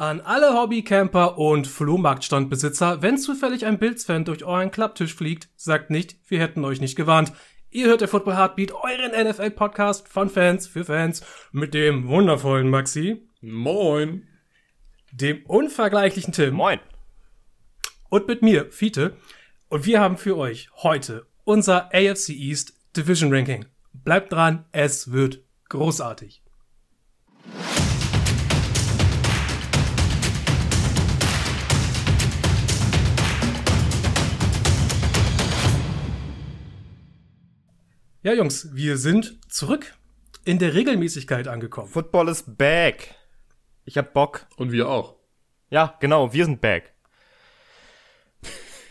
An alle Hobbycamper und Flohmarktstandbesitzer, wenn zufällig ein Bills-Fan durch euren Klapptisch fliegt, sagt nicht, wir hätten euch nicht gewarnt. Ihr hört der Football Heartbeat, euren NFL-Podcast von Fans für Fans mit dem wundervollen Maxi, Moin. dem unvergleichlichen Tim Moin. und mit mir, Fiete. Und wir haben für euch heute unser AFC East Division Ranking. Bleibt dran, es wird großartig. Ja, Jungs, wir sind zurück in der Regelmäßigkeit angekommen. Football is back. Ich hab Bock. Und wir auch. Ja, genau, wir sind back.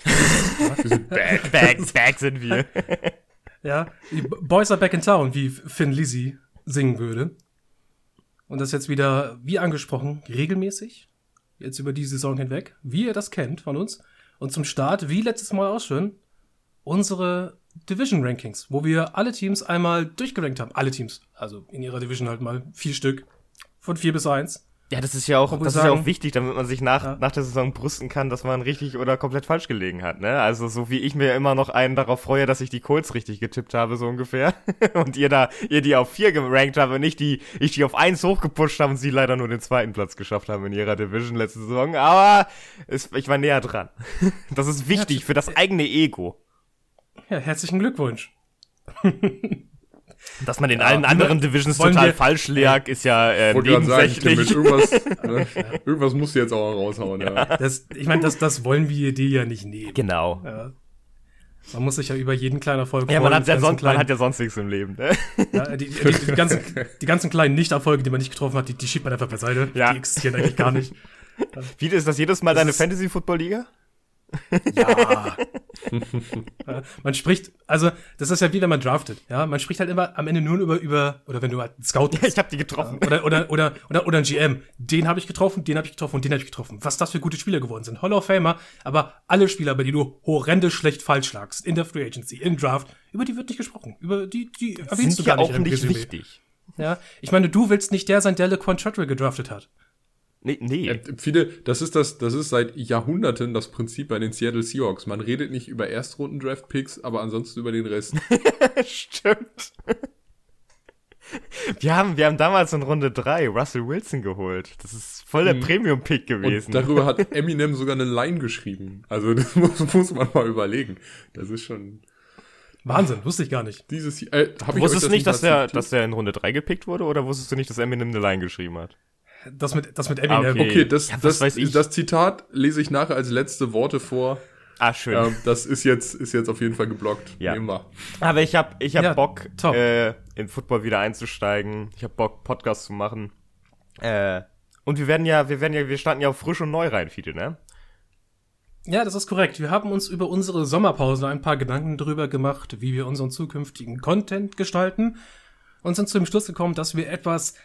Wir sind back. Back, back sind wir. Ja, die Boys are back in town, wie Finn Lizzy singen würde. Und das jetzt wieder, wie angesprochen, regelmäßig. Jetzt über die Saison hinweg, wie ihr das kennt von uns. Und zum Start, wie letztes Mal auch schon, unsere Division Rankings, wo wir alle Teams einmal durchgerankt haben. Alle Teams. Also in ihrer Division halt mal vier Stück. Von vier bis eins. Ja, das ist ja auch, das ist ja sagen- auch wichtig, damit man sich nach, Ja. nach der Saison brüsten kann, dass man richtig oder komplett falsch gelegen hat, ne? Also, so wie ich mir immer noch einen darauf freue, dass ich die Colts richtig getippt habe, so ungefähr. und ihr da, ihr die auf vier gerankt habt und nicht die, ich die auf eins hochgepusht habe und sie leider nur den zweiten Platz geschafft haben in ihrer Division letzte Saison. Aber es, ich war näher dran. das ist wichtig für das eigene Ego. Ja, herzlichen Glückwunsch. Dass man in allen über- anderen Divisions total wir- falsch lag, ist ja äh, gerade sagen, nebensächlich. irgendwas, ne? irgendwas musst du jetzt auch raushauen, ja. Das, ich meine, das, das wollen wir dir ja nicht nehmen. Genau. Ja. Man muss sich ja über jeden kleinen Erfolg Ja, man freuen, hat ja, sonst, man kleinen- hat ja sonst nichts im Leben, ne? Ja, die, die, die, ganzen, die ganzen kleinen Nichterfolge, die man nicht getroffen hat, die, die schiebt man einfach beiseite. Ja. Die existieren eigentlich gar nicht. Wie ist das jedes Mal deine ist- Fantasy-Football-Liga? Ja. Ja, man spricht, also das ist ja wie wenn man draftet. Ja, man spricht halt immer am Ende nur über über oder wenn du halt einen Scout bist. Ich habe die getroffen. oder, oder, oder, oder, oder ein GM. Den habe ich getroffen, den habe ich getroffen und den habe ich getroffen. Was das für gute Spieler geworden sind. Hall of Famer, aber alle Spieler, bei denen du horrende schlecht falsch lagst, in der Free Agency, in Draft, über die wird nicht gesprochen. Über die, die erwähnst du gar ja nicht. auch im nicht wichtig. Ja, ich meine, du willst nicht der sein, der LeQuan Treadwell gedraftet hat. Nee, nee. Äh, Viele, das ist das, das ist seit Jahrhunderten das Prinzip bei den Seattle Seahawks. Man redet nicht über Erstrunden-Draft-Picks, aber ansonsten über den Rest. Stimmt. Wir haben, wir haben damals in Runde 3 Russell Wilson geholt. Das ist voll der Premium-Pick gewesen. Und darüber hat Eminem sogar eine Line geschrieben. Also das muss, muss man mal überlegen. Das ist schon Wahnsinn, wusste ich gar nicht. dieses äh, hab du ich wusstest euch das nicht, dass der, dass der in Runde 3 gepickt wurde oder wusstest du nicht, dass Eminem eine Line geschrieben hat? Das mit, das mit Eminem. okay. Okay, das, Ja, das, weiß ich. das Zitat lese ich nachher als letzte Worte vor. Ah, schön. Ähm, das ist jetzt, ist jetzt auf jeden Fall geblockt. Ja. Nehmen wir. Aber ich hab, ich hab Ja, Bock, top. äh, in Football wieder einzusteigen. Ich hab Bock, Podcast zu machen. Äh, und wir werden ja, wir werden ja, wir starten ja auf frisch und neu rein, Fiete, ne? Ja, das ist korrekt. Wir haben uns über unsere Sommerpause ein paar Gedanken darüber gemacht, wie wir unseren zukünftigen Content gestalten und sind zu dem Schluss gekommen, dass wir etwas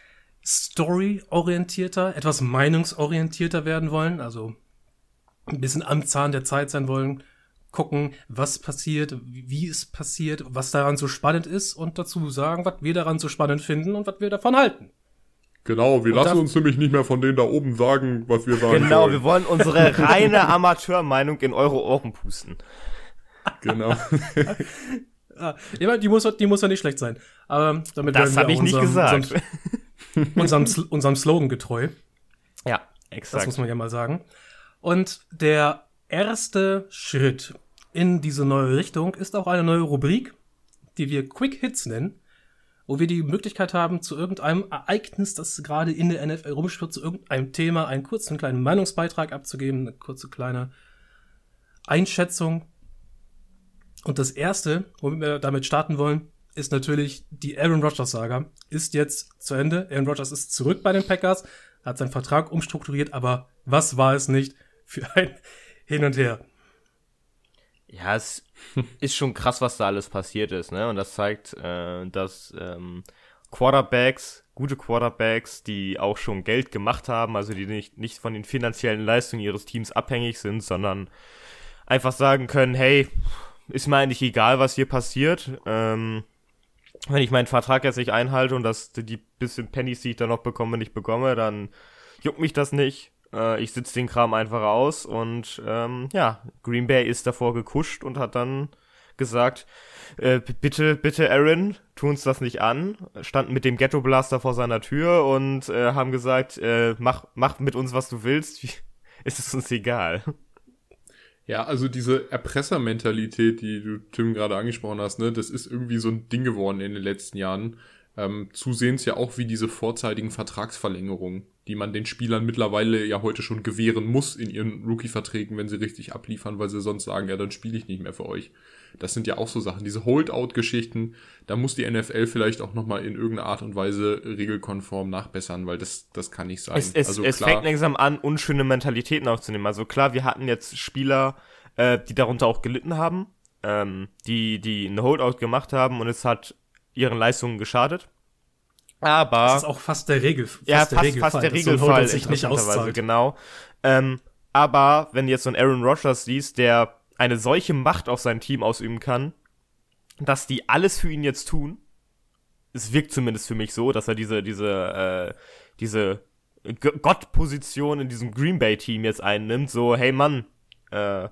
story-orientierter, etwas meinungsorientierter werden wollen, also ein bisschen am Zahn der Zeit sein wollen, gucken, was passiert, wie es passiert, was daran so spannend ist und dazu sagen, was wir daran so spannend finden und was wir davon halten. Genau, wir Und lassen uns nämlich nicht mehr von denen da oben sagen, was wir sagen Genau, sollen. wir wollen unsere reine Amateurmeinung in eure Ohren pusten. Genau. Ah, meine, die muss, die muss ja nicht schlecht sein. Aber damit Das habe ich auch nicht gesagt. Unserem, unserem, Sl- unserem Slogan getreu. ja, Das exakt. muss man ja mal sagen. Und der erste Schritt in diese neue Richtung ist auch eine neue Rubrik, die wir Quick Hits nennen, wo wir die Möglichkeit haben, zu irgendeinem Ereignis, das gerade in der NFL rumschwirrt, zu irgendeinem Thema einen kurzen kleinen Meinungsbeitrag abzugeben, eine kurze kleine Einschätzung. Und das erste, womit wir damit starten wollen, ist natürlich die Aaron Rodgers Saga. Ist jetzt zu Ende. Aaron Rodgers ist zurück bei den Packers, hat seinen Vertrag umstrukturiert, aber was war es nicht für ein Hin und Her? Ja, es ist schon krass, was da alles passiert ist, ne? Und das zeigt, äh, dass ähm, Quarterbacks, gute Quarterbacks, die auch schon Geld gemacht haben, also die nicht, nicht von den finanziellen Leistungen ihres Teams abhängig sind, sondern einfach sagen können, hey, ist mir eigentlich egal, was hier passiert. Ähm, wenn ich meinen Vertrag jetzt nicht einhalte und das, die bisschen Pennies, die ich da noch bekomme, nicht bekomme, dann juckt mich das nicht. äh, ich sitze den Kram einfach aus und ähm, ja, Green Bay ist davor gekuscht und hat dann gesagt, äh, bitte, bitte Aaron, tu uns das nicht an, standen mit dem Ghetto Blaster vor seiner Tür und äh, haben gesagt, äh, mach, mach mit uns, was du willst, ist es uns egal. Ja, also diese Erpressermentalität, die du Tim gerade angesprochen hast, ne, das ist irgendwie so ein Ding geworden in den letzten Jahren. Ähm, zusehends ja auch wie diese vorzeitigen Vertragsverlängerungen, die man den Spielern mittlerweile ja heute schon gewähren muss in ihren Rookie-Verträgen, wenn sie richtig abliefern, weil sie sonst sagen, ja, dann spiele ich nicht mehr für euch. Das sind ja auch so Sachen, diese Holdout-Geschichten, da muss die NFL vielleicht auch nochmal in irgendeiner Art und Weise regelkonform nachbessern, weil das, das kann nicht sein. Es, es, also es klar, fängt langsam an, unschöne Mentalitäten aufzunehmen. Also klar, wir hatten jetzt Spieler, äh, die darunter auch gelitten haben, ähm, die, die eine Holdout gemacht haben und es hat ihren Leistungen geschadet. Aber Das ist auch fast der Regel. Fast ja, der fast, Regelfall, fast der so Regelfall, Holdout sich nicht auszahlt. genau. Ähm, aber wenn du jetzt so einen Aaron Rodgers siehst, der eine solche Macht auf sein Team ausüben kann, dass die alles für ihn jetzt tun, es wirkt zumindest für mich so, dass er diese, diese, äh, diese G- Gottposition in diesem Green Bay-Team jetzt einnimmt, so, hey Mann, äh,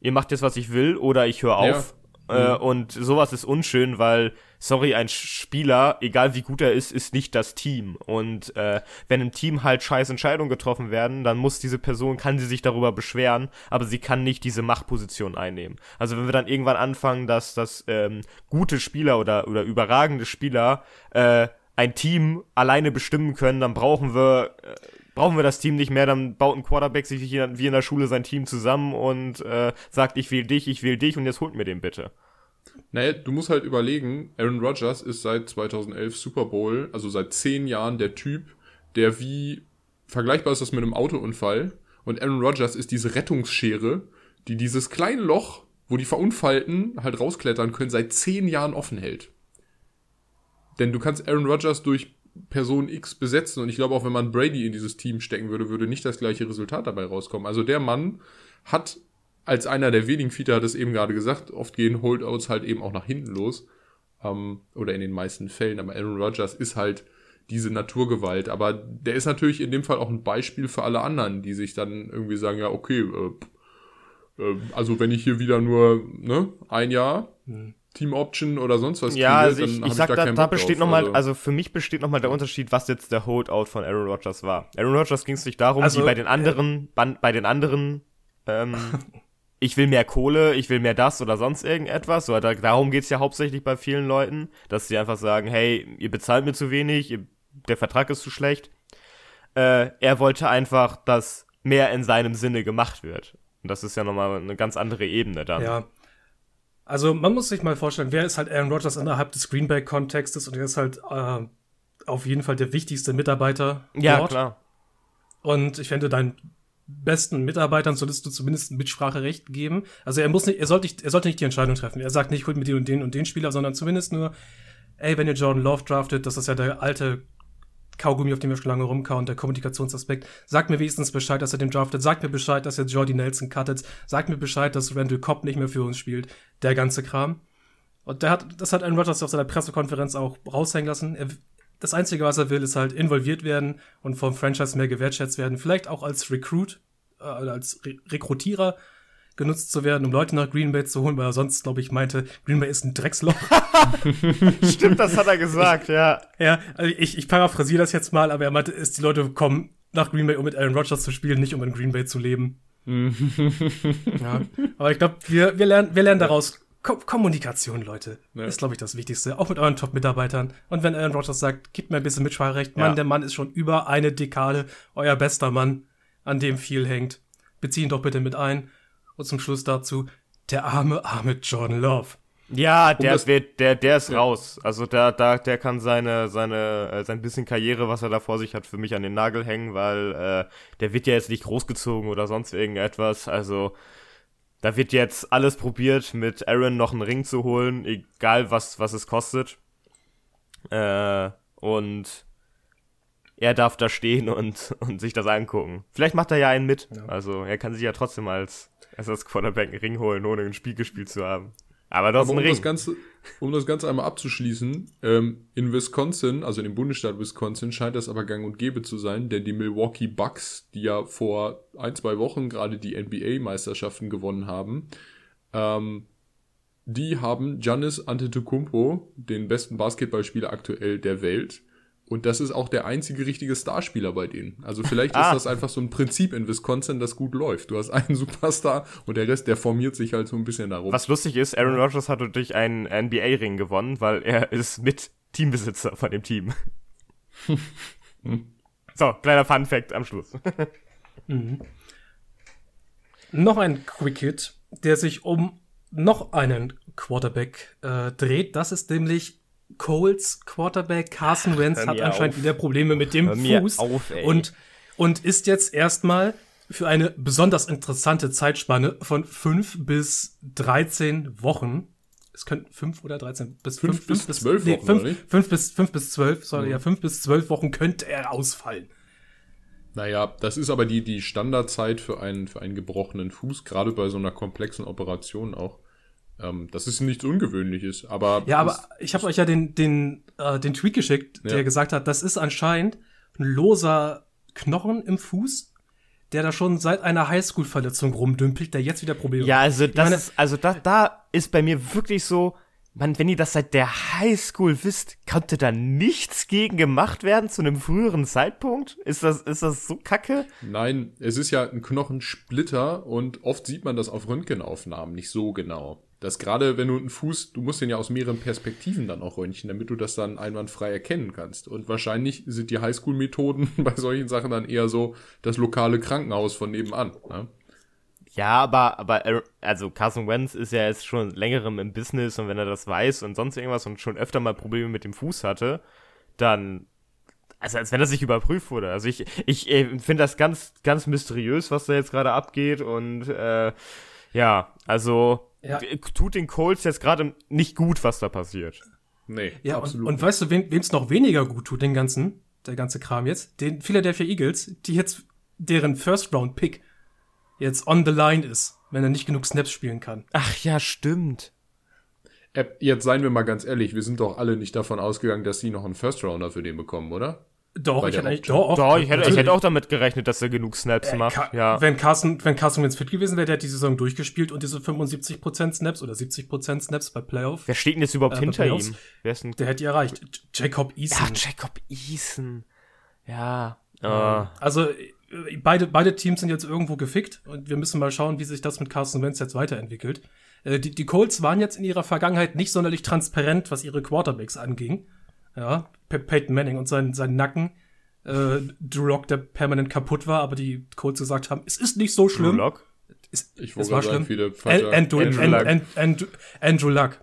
ihr macht jetzt, was ich will, oder ich höre Ja. Äh, und sowas ist unschön, weil, sorry, ein Spieler, egal wie gut er ist, ist nicht das Team. Und äh, wenn im Team halt scheiß Entscheidungen getroffen werden, dann muss diese Person, kann sie sich darüber beschweren, aber sie kann nicht diese Machtposition einnehmen. Also wenn wir dann irgendwann anfangen, dass, dass ähm, gute Spieler oder, oder überragende Spieler äh, ein Team alleine bestimmen können, dann brauchen wir äh, brauchen wir das Team nicht mehr, dann baut ein Quarterback sich wie in, der Schule sein Team zusammen und äh, sagt, ich will dich, ich will dich und jetzt holt mir den bitte. Naja, du musst halt überlegen, Aaron Rodgers ist seit 2011 Super Bowl, also seit zehn Jahren der Typ, der wie, vergleichbar ist das mit einem Autounfall, und Aaron Rodgers ist diese Rettungsschere, die dieses kleine Loch, wo die Verunfallten halt rausklettern können, seit zehn Jahren offen hält. Denn du kannst Aaron Rodgers durch Person X besetzen und ich glaube auch, wenn man Brady in dieses Team stecken würde, würde nicht das gleiche Resultat dabei rauskommen. Also der Mann hat als einer der wenigen, Fiete hat es eben gerade gesagt, oft gehen Holdouts halt eben auch nach hinten los. Ähm, oder in den meisten Fällen. Aber Aaron Rodgers ist halt diese Naturgewalt. Aber der ist natürlich in dem Fall auch ein Beispiel für alle anderen, die sich dann irgendwie sagen, ja, okay, äh, äh, also wenn ich hier wieder nur ne, ein Jahr Team Option oder sonst was Ja, also ich, hab ich sag, da, da Bock besteht nochmal, also für mich besteht nochmal der Unterschied, was jetzt der Holdout von Aaron Rodgers war. Aaron Rodgers ging es nicht darum, Also, wie bei den anderen, ban- bei den anderen, ähm, ich will mehr Kohle, ich will mehr das oder sonst irgendetwas. So, da, darum geht's ja hauptsächlich bei vielen Leuten, dass sie einfach sagen, hey, ihr bezahlt mir zu wenig, ihr, der Vertrag ist zu schlecht. Äh, er wollte einfach, dass mehr in seinem Sinne gemacht wird. Und das ist ja nochmal eine ganz andere Ebene dann. Ja. Also man muss sich mal vorstellen, wer ist halt Aaron Rodgers innerhalb des Green Bay-Kontextes und er ist halt äh, auf jeden Fall der wichtigste Mitarbeiter ja dort. klar. Und ich fände, deinen besten Mitarbeitern solltest du zumindest ein Mitspracherecht geben. Also er muss nicht, er sollte nicht, er sollte nicht die Entscheidung treffen. Er sagt nicht, holt mir den und den und den Spieler, sondern zumindest nur, ey, wenn ihr Jordan Love draftet, das ist ja der alte Kaugummi, auf dem wir schon lange rumkauen, der Kommunikationsaspekt. Sagt mir wenigstens Bescheid, dass er den draftet. Sagt mir Bescheid, dass er Jordy Nelson cuttet. Sagt mir Bescheid, dass Randall Cobb nicht mehr für uns spielt. Der ganze Kram. Und der hat, das hat Aaron Rodgers auf seiner Pressekonferenz auch raushängen lassen. Er, das Einzige, was er will, ist halt involviert werden und vom Franchise mehr gewertschätzt werden. Vielleicht auch als Recruit, äh, als Re Rekrutierer genutzt zu werden, um Leute nach Green Bay zu holen, weil er sonst, glaube ich, meinte, Green Bay ist ein Drecksloch. Stimmt, das hat er gesagt, ja. ja, also ich, ich paraphrasiere das jetzt mal, aber er meinte, ist, die Leute kommen nach Green Bay, um mit Aaron Rodgers zu spielen, nicht um in Green Bay zu leben. ja, aber ich glaube, wir, wir, lernen, wir lernen daraus Ko Kommunikation, Leute. Ja. Ist, glaube ich, das Wichtigste. Auch mit euren Top-Mitarbeitern. Und wenn Aaron Rodgers sagt, gebt mir ein bisschen Mitspracherecht, Mann, Ja. der Mann ist schon über eine Dekade euer bester Mann, an dem viel hängt. Bezieh ihn doch bitte mit ein. Und zum Schluss dazu, der arme, arme Jordan Love. Ja, der das- wird, der, der ist Ja. raus. Also da, da, der kann seine, seine, äh, sein bisschen Karriere, was er da vor sich hat, für mich an den Nagel hängen, weil äh, der wird ja jetzt nicht großgezogen oder sonst irgendetwas. Also da wird jetzt alles probiert, mit Aaron noch einen Ring zu holen, egal was, was es kostet. Äh, und er darf da stehen und, und sich das angucken. Vielleicht macht er ja einen mit. Ja. Also er kann sich ja trotzdem als Ersatz Quarterback einen Ring holen, ohne ein Spiel gespielt zu haben. Aber das Aber ist ein um das. Ganze, um das Ganze einmal abzuschließen, ähm, in Wisconsin, also in dem Bundesstaat Wisconsin, scheint das aber gang und gäbe zu sein, denn die Milwaukee Bucks, die ja vor ein, zwei Wochen gerade die NBA-Meisterschaften gewonnen haben, ähm, die haben Giannis Antetokounmpo, den besten Basketballspieler aktuell der Welt. Und das ist auch der einzige richtige Starspieler bei denen. Also vielleicht Ah. ist das einfach so ein Prinzip in Wisconsin, das gut läuft. Du hast einen Superstar und der Rest, der formiert sich halt so ein bisschen darum. Was lustig ist, Aaron Rodgers hat durch einen NBA-Ring gewonnen, weil er ist mit Teambesitzer von dem Team. so, kleiner Fun-Fact am Schluss. Noch ein Quick Hit, der sich um noch einen Quarterback äh, dreht. Das ist nämlich Coles Quarterback Carson Wentz hat anscheinend auf. wieder Probleme mit dem Hör Fuß auf, und und ist jetzt erstmal für eine besonders interessante Zeitspanne von 5 bis 13 Wochen. Es könnten 5 oder 13 bis Fünf 5 bis zwölf Wochen, fünf, fünf bis 5 bis 12, sorry, ja, 5 bis 12 Wochen könnte er ausfallen. Naja, das ist aber die, die Standardzeit für einen, für einen gebrochenen Fuß, gerade bei so einer komplexen Operation auch. Ähm, das ist nichts Ungewöhnliches, aber. Ja, aber ich habe euch ja den, den, äh, den Tweet geschickt, Ja. der gesagt hat, das ist anscheinend ein loser Knochen im Fuß, der da schon seit einer Highschool-Verletzung rumdümpelt, der jetzt wieder Probleme Ja, hat. also das meine- ist, also da, da ist bei mir wirklich so, man, wenn ihr das seit der Highschool wisst, konnte da nichts gegen gemacht werden zu einem früheren Zeitpunkt? Ist das, ist das so kacke? Nein, es ist ja ein Knochensplitter und oft sieht man das auf Röntgenaufnahmen nicht so genau. Das gerade, wenn du einen Fuß, du musst den ja aus mehreren Perspektiven dann auch röntgen, damit du das dann einwandfrei erkennen kannst. Und wahrscheinlich sind die Highschool-Methoden bei solchen Sachen dann eher so das lokale Krankenhaus von nebenan. Ne? Ja, aber, aber, Aaron- also Carson Wentz ist ja jetzt schon längerem im Business und wenn er das weiß und sonst irgendwas und schon öfter mal Probleme mit dem Fuß hatte, dann, also als wenn das nicht überprüft wurde. Also ich, ich äh, finde das ganz, ganz mysteriös, was da jetzt gerade abgeht und, äh, ja, also, Ja. tut den Colts jetzt gerade nicht gut, was da passiert. Nee, Ja, und, absolut. und weißt du, wem es noch weniger gut tut, den ganzen, der ganze Kram jetzt? Den Philadelphia Eagles, die jetzt deren First-Round-Pick jetzt on the line ist, wenn er nicht genug Snaps spielen kann. Ach ja, stimmt. Äh, jetzt seien wir mal ganz ehrlich, wir sind doch alle nicht davon ausgegangen, dass sie noch einen First-Rounder für den bekommen, oder? Doch, ich hätte doch, Doch, ich hätte, ich natürlich. hätte auch damit gerechnet, dass er genug Snaps macht. Ka ja. Wenn Carson, wenn Carson Wentz fit gewesen wäre, der hat die Saison durchgespielt und diese 75% Snaps oder 70% Snaps bei Playoff, Wer steht denn jetzt überhaupt Äh, hinter Playoffs? ihm? Wer ist denn der hätte die erreicht. J- Jacob Eason. Ach, Jacob Eason. Ja. Äh, Also äh, beide, beide Teams sind jetzt irgendwo gefickt und wir müssen mal schauen, wie sich das mit Carson Wentz jetzt weiterentwickelt. Äh, die, die Colts waren jetzt in ihrer Vergangenheit nicht sonderlich transparent, was ihre Quarterbacks anging. Ja, Pe- Peyton Manning und sein, sein Nacken. Äh, Drew Lock, der permanent kaputt war, aber die Colts gesagt haben, es ist nicht so Drew schlimm. Lock? Es, Ich es war schlimm. viele Andrew, Andrew Andrew, Luck. Andrew, Andrew, Luck.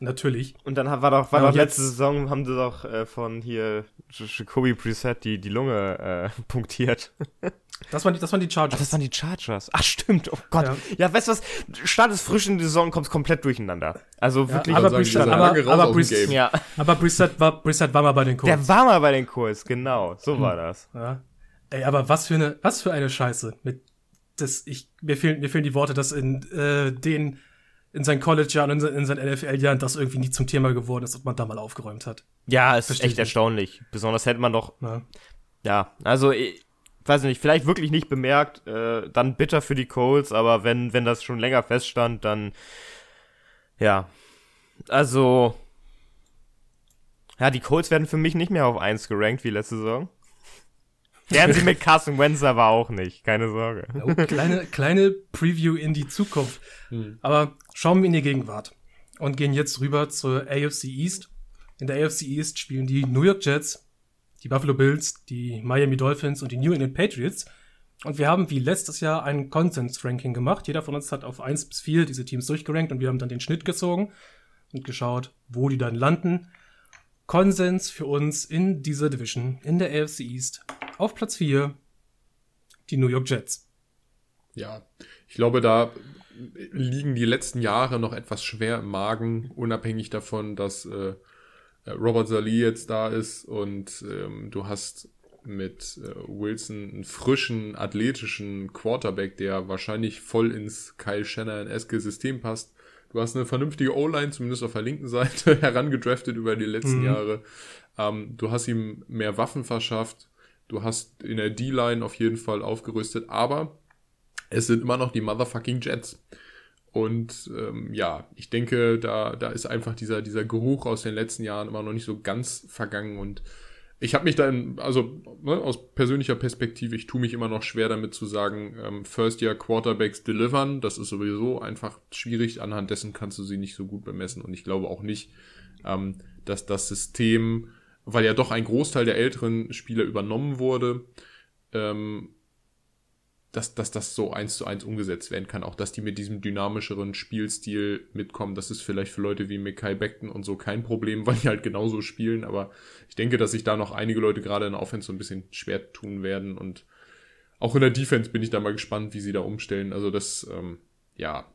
Natürlich. Und dann war doch, war Ja, doch letzte jetzt- Saison, haben sie doch äh, von hier Jacoby Preset die, die Lunge äh, punktiert. Das waren die, das waren die Ach, Chargers. das waren die Chargers. Ach, stimmt. Oh Gott. Ja, Ja. weißt du was? Startest frisch in die Saison, kommst komplett durcheinander. Also wirklich. aber sagen, Brissett- aber- aber Briss- Game. ja. aber Brissett war, Brissett war mal bei den Colts. Der war mal bei den Kurs, genau. So war das. Ja. Ey, aber was für eine, was für eine Scheiße. Mit das, ich, mir fehlen, mir fehlen die Worte, dass in äh, den, in seinen College-Jahren, in, sein- in seinen NFL-Jahren das irgendwie nie zum Thema geworden ist und man da mal aufgeräumt hat. Ja, es ist echt erstaunlich. Besonders hätte man doch, Ja. ja, also, ich weiß nicht, vielleicht wirklich nicht bemerkt, äh, dann bitter für die Colts, aber wenn, wenn das schon länger feststand, dann, ja. Also, ja, die Colts werden für mich nicht mehr auf 1 gerankt wie letzte Saison. Werden sie mit Carson Wentz aber auch nicht, keine Sorge. Oh, kleine, kleine Preview in die Zukunft. Aber schauen wir in die Gegenwart und gehen jetzt rüber zur AFC East. In der AFC East spielen die New York Jets, die Buffalo Bills, die Miami Dolphins und die New England Patriots. Und wir haben wie letztes Jahr ein Consens-Ranking gemacht. Jeder von uns hat auf 1 bis 4 diese Teams durchgerankt und wir haben dann den Schnitt gezogen und geschaut, wo die dann landen. Konsens für uns in dieser Division, in der AFC East. Auf Platz 4 die New York Jets. Ja, ich glaube, da liegen die letzten Jahre noch etwas schwer im Magen, unabhängig davon, dass äh, Robert Salih jetzt da ist und ähm, du hast mit äh, Wilson einen frischen, athletischen Quarterback, der wahrscheinlich voll ins Kyle Shanahan-eske System passt. Du hast eine vernünftige O-Line, zumindest auf der linken Seite, herangedraftet über die letzten mhm. Jahre. Ähm, du hast ihm mehr Waffen verschafft. Du hast in der D-Line auf jeden Fall aufgerüstet. Aber es sind immer noch die motherfucking Jets. Und ähm, ja, ich denke, da, da ist einfach dieser, dieser Geruch aus den letzten Jahren immer noch nicht so ganz vergangen. Und ich habe mich dann, also ne, aus persönlicher Perspektive, ich tue mich immer noch schwer damit zu sagen, ähm, First-Year Quarterbacks delivern. Das ist sowieso einfach schwierig. Anhand dessen kannst du sie nicht so gut bemessen. Und ich glaube auch nicht, ähm, dass das System, weil ja doch ein Großteil der älteren Spieler übernommen wurde, ähm, dass, dass das so eins zu eins umgesetzt werden kann. Auch dass die mit diesem dynamischeren Spielstil mitkommen. Das ist vielleicht für Leute wie Mikai Beckton und so kein Problem, weil die halt genauso spielen. Aber ich denke, dass sich da noch einige Leute gerade in der Offense so ein bisschen schwer tun werden. Und auch in der Defense bin ich da mal gespannt, wie sie da umstellen. Also das, ähm, ja.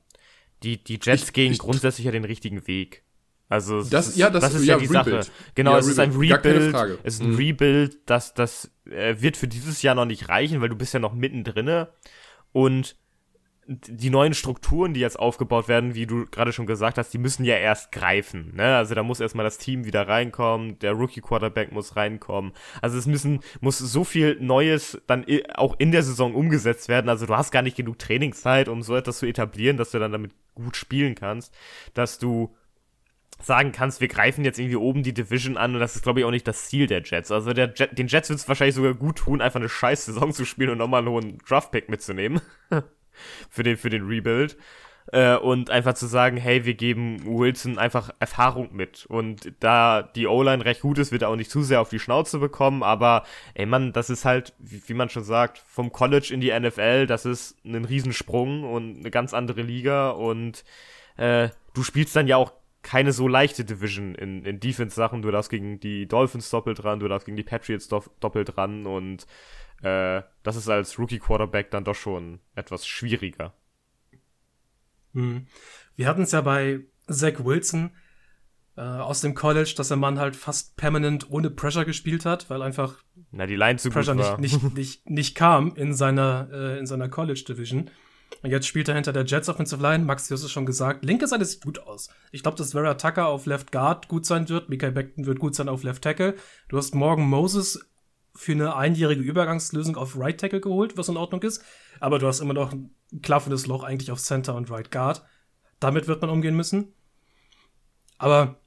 Die, die Jets ich, gehen ich, grundsätzlich ja den richtigen Weg. Also das, ist, ja, das, das ist ja, ja die Rebuild. Sache. Genau, ja, es ist ein Rebuild. Es ist ein Mhm. Rebuild, das, das äh, wird für dieses Jahr noch nicht reichen, weil du bist ja noch mittendrinne. Und die neuen Strukturen, die jetzt aufgebaut werden, wie du gerade schon gesagt hast, die müssen ja erst greifen. Ne? Also da muss erstmal das Team wieder reinkommen, der Rookie-Quarterback muss reinkommen. Also es müssen, muss so viel Neues dann auch in der Saison umgesetzt werden. Also du hast gar nicht genug Trainingszeit, um so etwas zu etablieren, dass du dann damit gut spielen kannst, dass du sagen kannst, wir greifen jetzt irgendwie oben die Division an und das ist, glaube ich, auch nicht das Ziel der Jets. Also der Jet, den Jets wird es wahrscheinlich sogar gut tun, einfach eine scheiß Saison zu spielen und nochmal einen hohen Draft-Pick mitzunehmen. für, den, für den Rebuild. Äh, und einfach zu sagen, hey, wir geben Wilson einfach Erfahrung mit. Und da die O-Line recht gut ist, wird er auch nicht zu sehr auf die Schnauze bekommen. Aber, ey Mann, das ist halt, wie, wie man schon sagt, vom College in die NFL, das ist ein Riesensprung und eine ganz andere Liga. Und äh, du spielst dann ja auch keine so leichte Division in, in Defense-Sachen. Du darfst gegen die Dolphins doppelt ran, du darfst gegen die Patriots dopp- doppelt ran und äh, das ist als Rookie-Quarterback dann doch schon etwas schwieriger. Mhm. Wir hatten es ja bei Zach Wilson äh, aus dem College, dass der Mann halt fast permanent ohne Pressure gespielt hat, weil einfach Na, die Line zu Pressure nicht, nicht, nicht, nicht kam in seiner, äh, in seiner College Division. Und jetzt spielt er hinter der Jets Offensive Line. Max, du hast es schon gesagt. Linke Seite sieht gut aus. Ich glaube, dass Vera Tucker auf Left Guard gut sein wird. Mikael Beckton wird gut sein auf Left Tackle. Du hast Morgan Moses für eine einjährige Übergangslösung auf Right Tackle geholt, was in Ordnung ist. Aber du hast immer noch ein klaffendes Loch eigentlich auf Center und Right Guard. Damit wird man umgehen müssen. Aber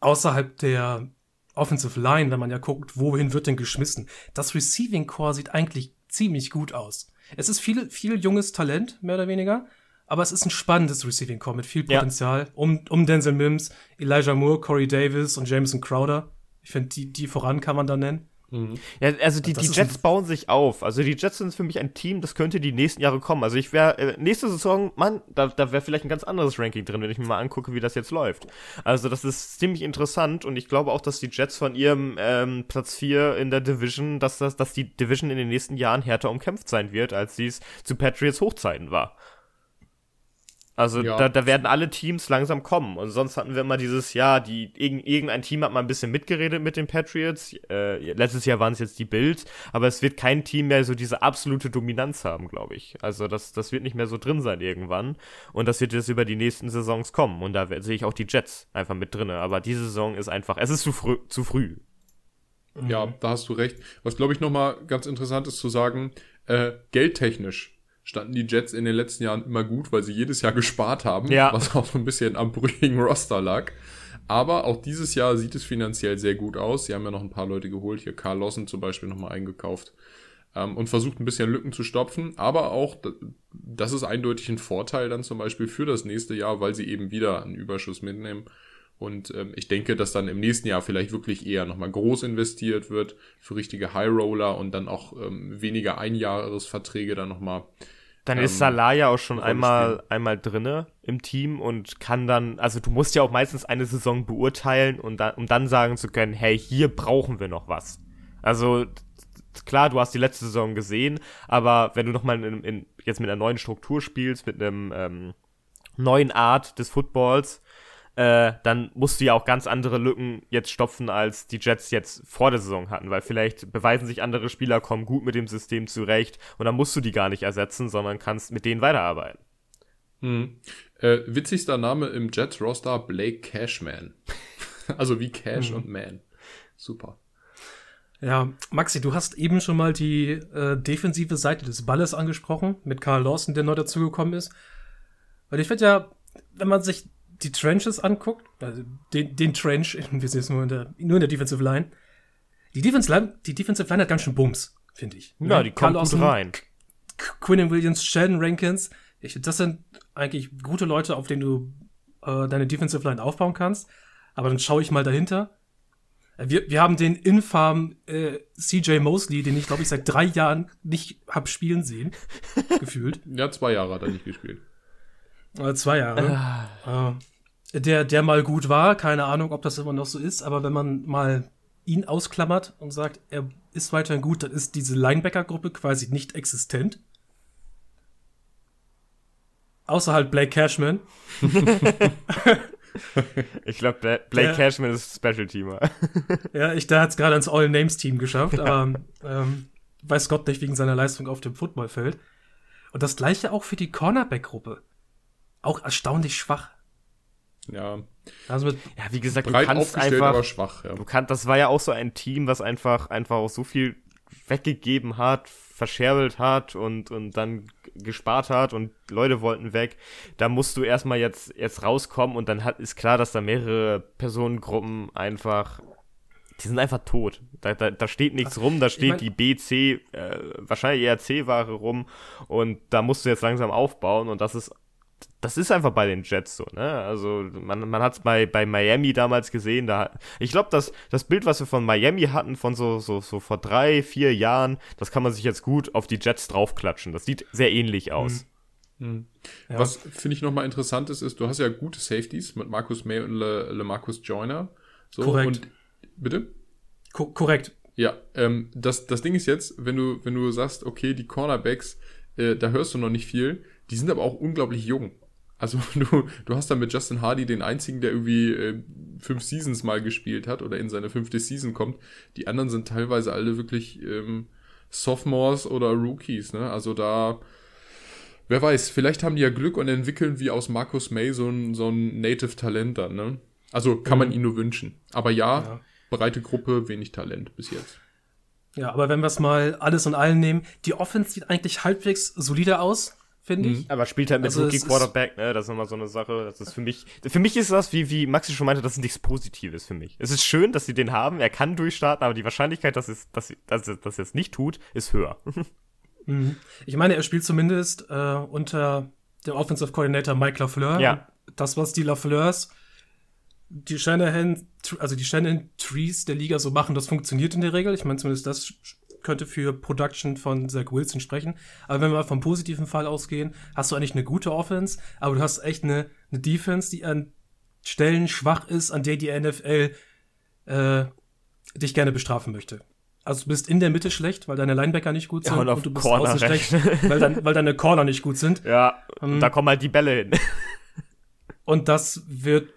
außerhalb der Offensive Line, wenn man ja guckt, wohin wird denn geschmissen, das Receiving Core sieht eigentlich ziemlich gut aus. Es ist viel, viel junges Talent, mehr oder weniger, aber es ist ein spannendes Receiving Core mit viel Ja. Potenzial. Um, um Denzel Mims, Elijah Moore, Corey Davis und Jameson Crowder. Ich finde, die, die voran kann man da nennen. Ja, also die, die Jets bauen sich auf. Also die Jets sind für mich ein Team, das könnte die nächsten Jahre kommen. Also ich wäre, äh, nächste Saison, Mann, da, da wäre vielleicht ein ganz anderes Ranking drin, wenn ich mir mal angucke, wie das jetzt läuft. Also das ist ziemlich interessant und ich glaube auch, dass die Jets von ihrem ähm, Platz 4 in der Division, dass, das, dass die Division in den nächsten Jahren härter umkämpft sein wird, als sie es zu Patriots Hochzeiten war. Also Ja. da, da werden alle Teams langsam kommen. Und sonst hatten wir immer dieses Jahr, die irgend, irgendein Team hat mal ein bisschen mitgeredet mit den Patriots. Äh, letztes Jahr waren es jetzt die Bills, aber es wird kein Team mehr so diese absolute Dominanz haben, glaube ich. Also das, das wird nicht mehr so drin sein irgendwann. Und das wird jetzt über die nächsten Saisons kommen. Und da sehe ich auch die Jets einfach mit drinne. Aber diese Saison ist einfach, es ist zu früh. Zu früh. Ja, da hast du recht. Was glaube ich nochmal ganz interessant ist zu sagen, äh, geldtechnisch standen die Jets in den letzten Jahren immer gut, weil sie jedes Jahr gespart haben, Ja. was auch so ein bisschen am brüchigen Roster lag. Aber auch dieses Jahr sieht es finanziell sehr gut aus. Sie haben ja noch ein paar Leute geholt, hier Carl Lawson zum Beispiel nochmal eingekauft ähm, und versucht ein bisschen Lücken zu stopfen. Aber auch, das ist eindeutig ein Vorteil dann zum Beispiel für das nächste Jahr, weil sie eben wieder einen Überschuss mitnehmen. Und ähm, ich denke, dass dann im nächsten Jahr vielleicht wirklich eher nochmal groß investiert wird für richtige High Roller und dann auch ähm, weniger Einjahresverträge dann nochmal. Dann Ähm, ist Salah ja auch schon einmal, einmal drinne im Team und kann dann, also du musst ja auch meistens eine Saison beurteilen und dann, um dann sagen zu können, hey, hier brauchen wir noch was. Also klar, du hast die letzte Saison gesehen, aber wenn du nochmal in, in, jetzt mit einer neuen Struktur spielst, mit einem ähm, neuen Art des Footballs, äh, dann musst du ja auch ganz andere Lücken jetzt stopfen, als die Jets jetzt vor der Saison hatten, weil vielleicht beweisen sich andere Spieler, kommen gut mit dem System zurecht und dann musst du die gar nicht ersetzen, sondern kannst mit denen weiterarbeiten. Mhm. Äh, witzigster Name im Jets-Roster, Blake Cashman. also wie Cash Mhm. und Man. Super. Ja, Maxi, du hast eben schon mal die äh, defensive Seite des Balles angesprochen, mit Carl Lawson, der neu dazugekommen ist. Weil ich finde ja, wenn man sich die Trenches anguckt, also den, den Trench, wir sind jetzt nur in der, nur in der Defensive Line, die Defensive Line, die Defensive Line hat ganz schön Bums, finde ich. Ja, Ne? die kommt gut rein. Qu- Quinnen Williams, Sheldon Rankins, ich, das sind eigentlich gute Leute, auf denen du äh, deine Defensive Line aufbauen kannst. Aber dann schaue ich mal dahinter. Äh, Wir, wir haben den infamen äh, CJ Mosley, den ich, glaube ich, seit drei Jahren nicht hab spielen sehen, gefühlt. Ja, zwei Jahre hat er nicht gespielt. Äh, zwei Jahre. Äh, der, der mal gut war, keine Ahnung, ob das immer noch so ist, aber wenn man mal ihn ausklammert und sagt, er ist weiterhin gut, dann ist diese Linebacker-Gruppe quasi nicht existent. Außer halt Blake Cashman. Ich glaube, Blake Der- Cashman ist Special Teamer. Ja, ich, der hat es gerade ins All-Names-Team geschafft, aber ähm, weiß Gott nicht wegen seiner Leistung auf dem Footballfeld. Und das gleiche auch für die Cornerback-Gruppe. Auch erstaunlich schwach. Ja, Also mit, Ja, wie gesagt, du kannst einfach. aber schwach. Ja. Du kannst, das war ja auch so ein Team, was einfach, einfach auch so viel weggegeben hat, verscherbelt hat und, und dann gespart hat und Leute wollten weg. Da musst du erstmal jetzt, jetzt rauskommen und dann hat, ist klar, dass da mehrere Personengruppen einfach, die sind einfach tot. Da, da, da steht nichts rum, da steht mein- die B, C, äh, wahrscheinlich eher C-Ware rum und da musst du jetzt langsam aufbauen und das ist das ist einfach bei den Jets so, ne? Also man, man hat es bei, bei Miami damals gesehen, da ich glaube, das, das Bild, was wir von Miami hatten, von so, so, so vor drei, vier Jahren, das kann man sich jetzt gut auf die Jets draufklatschen. Das sieht sehr ähnlich aus. ja. Was finde ich nochmal interessant ist, ist, du hast ja gute Safeties mit Marcus May und Le, Le Marcus Joyner. So, Korrekt. Und, bitte? ko korrekt. Ja, ähm, das, das Ding ist jetzt, wenn du, wenn du sagst, okay, die Cornerbacks, äh, da hörst du noch nicht viel, die sind aber auch unglaublich jung. Also du, du hast da mit Justin Hardy den einzigen, der irgendwie äh, fünf Seasons mal gespielt hat oder in seine fünfte Season kommt. Die anderen sind teilweise alle wirklich ähm, Sophomores oder Rookies, ne? Also da, wer weiß, vielleicht haben die ja Glück und entwickeln wie aus Marcus May so ein, so ein Native-Talent dann, ne? Also kann man ihnen nur wünschen. Aber ja, Ja. breite Gruppe, wenig Talent bis jetzt. Ja, aber wenn wir es mal alles und allen nehmen, die Offense sieht eigentlich halbwegs solide aus, finde ich. Aber spielt halt mit Also Rookie Quarterback, ne? Das ist nochmal so eine Sache. Das ist für mich, für mich ist das, wie, wie Maxi schon meinte, das ist nichts Positives für mich. Es ist schön, dass sie den haben, er kann durchstarten, aber die Wahrscheinlichkeit, dass es, dass, dass, er- dass er es nicht tut, ist höher. Mhm. Ich meine, er spielt zumindest äh, unter dem Offensive Coordinator Mike LaFleur. Ja. Das, was die LaFleurs, die Shanahan, also die Shanahan Trees der Liga so machen, das funktioniert in der Regel. Ich meine, zumindest das könnte für Production von Zach Wilson sprechen. Aber wenn wir vom positiven Fall ausgehen, hast du eigentlich eine gute Offense, aber du hast echt eine, eine Defense, die an Stellen schwach ist, an der die NFL äh, dich gerne bestrafen möchte. Also du bist in der Mitte schlecht, weil deine Linebacker nicht gut Ja, sind und auf du bist Corner außen recht. schlecht, weil, dein, weil deine Corner nicht gut sind. Ja, und Ähm. da kommen halt die Bälle hin. Und das wird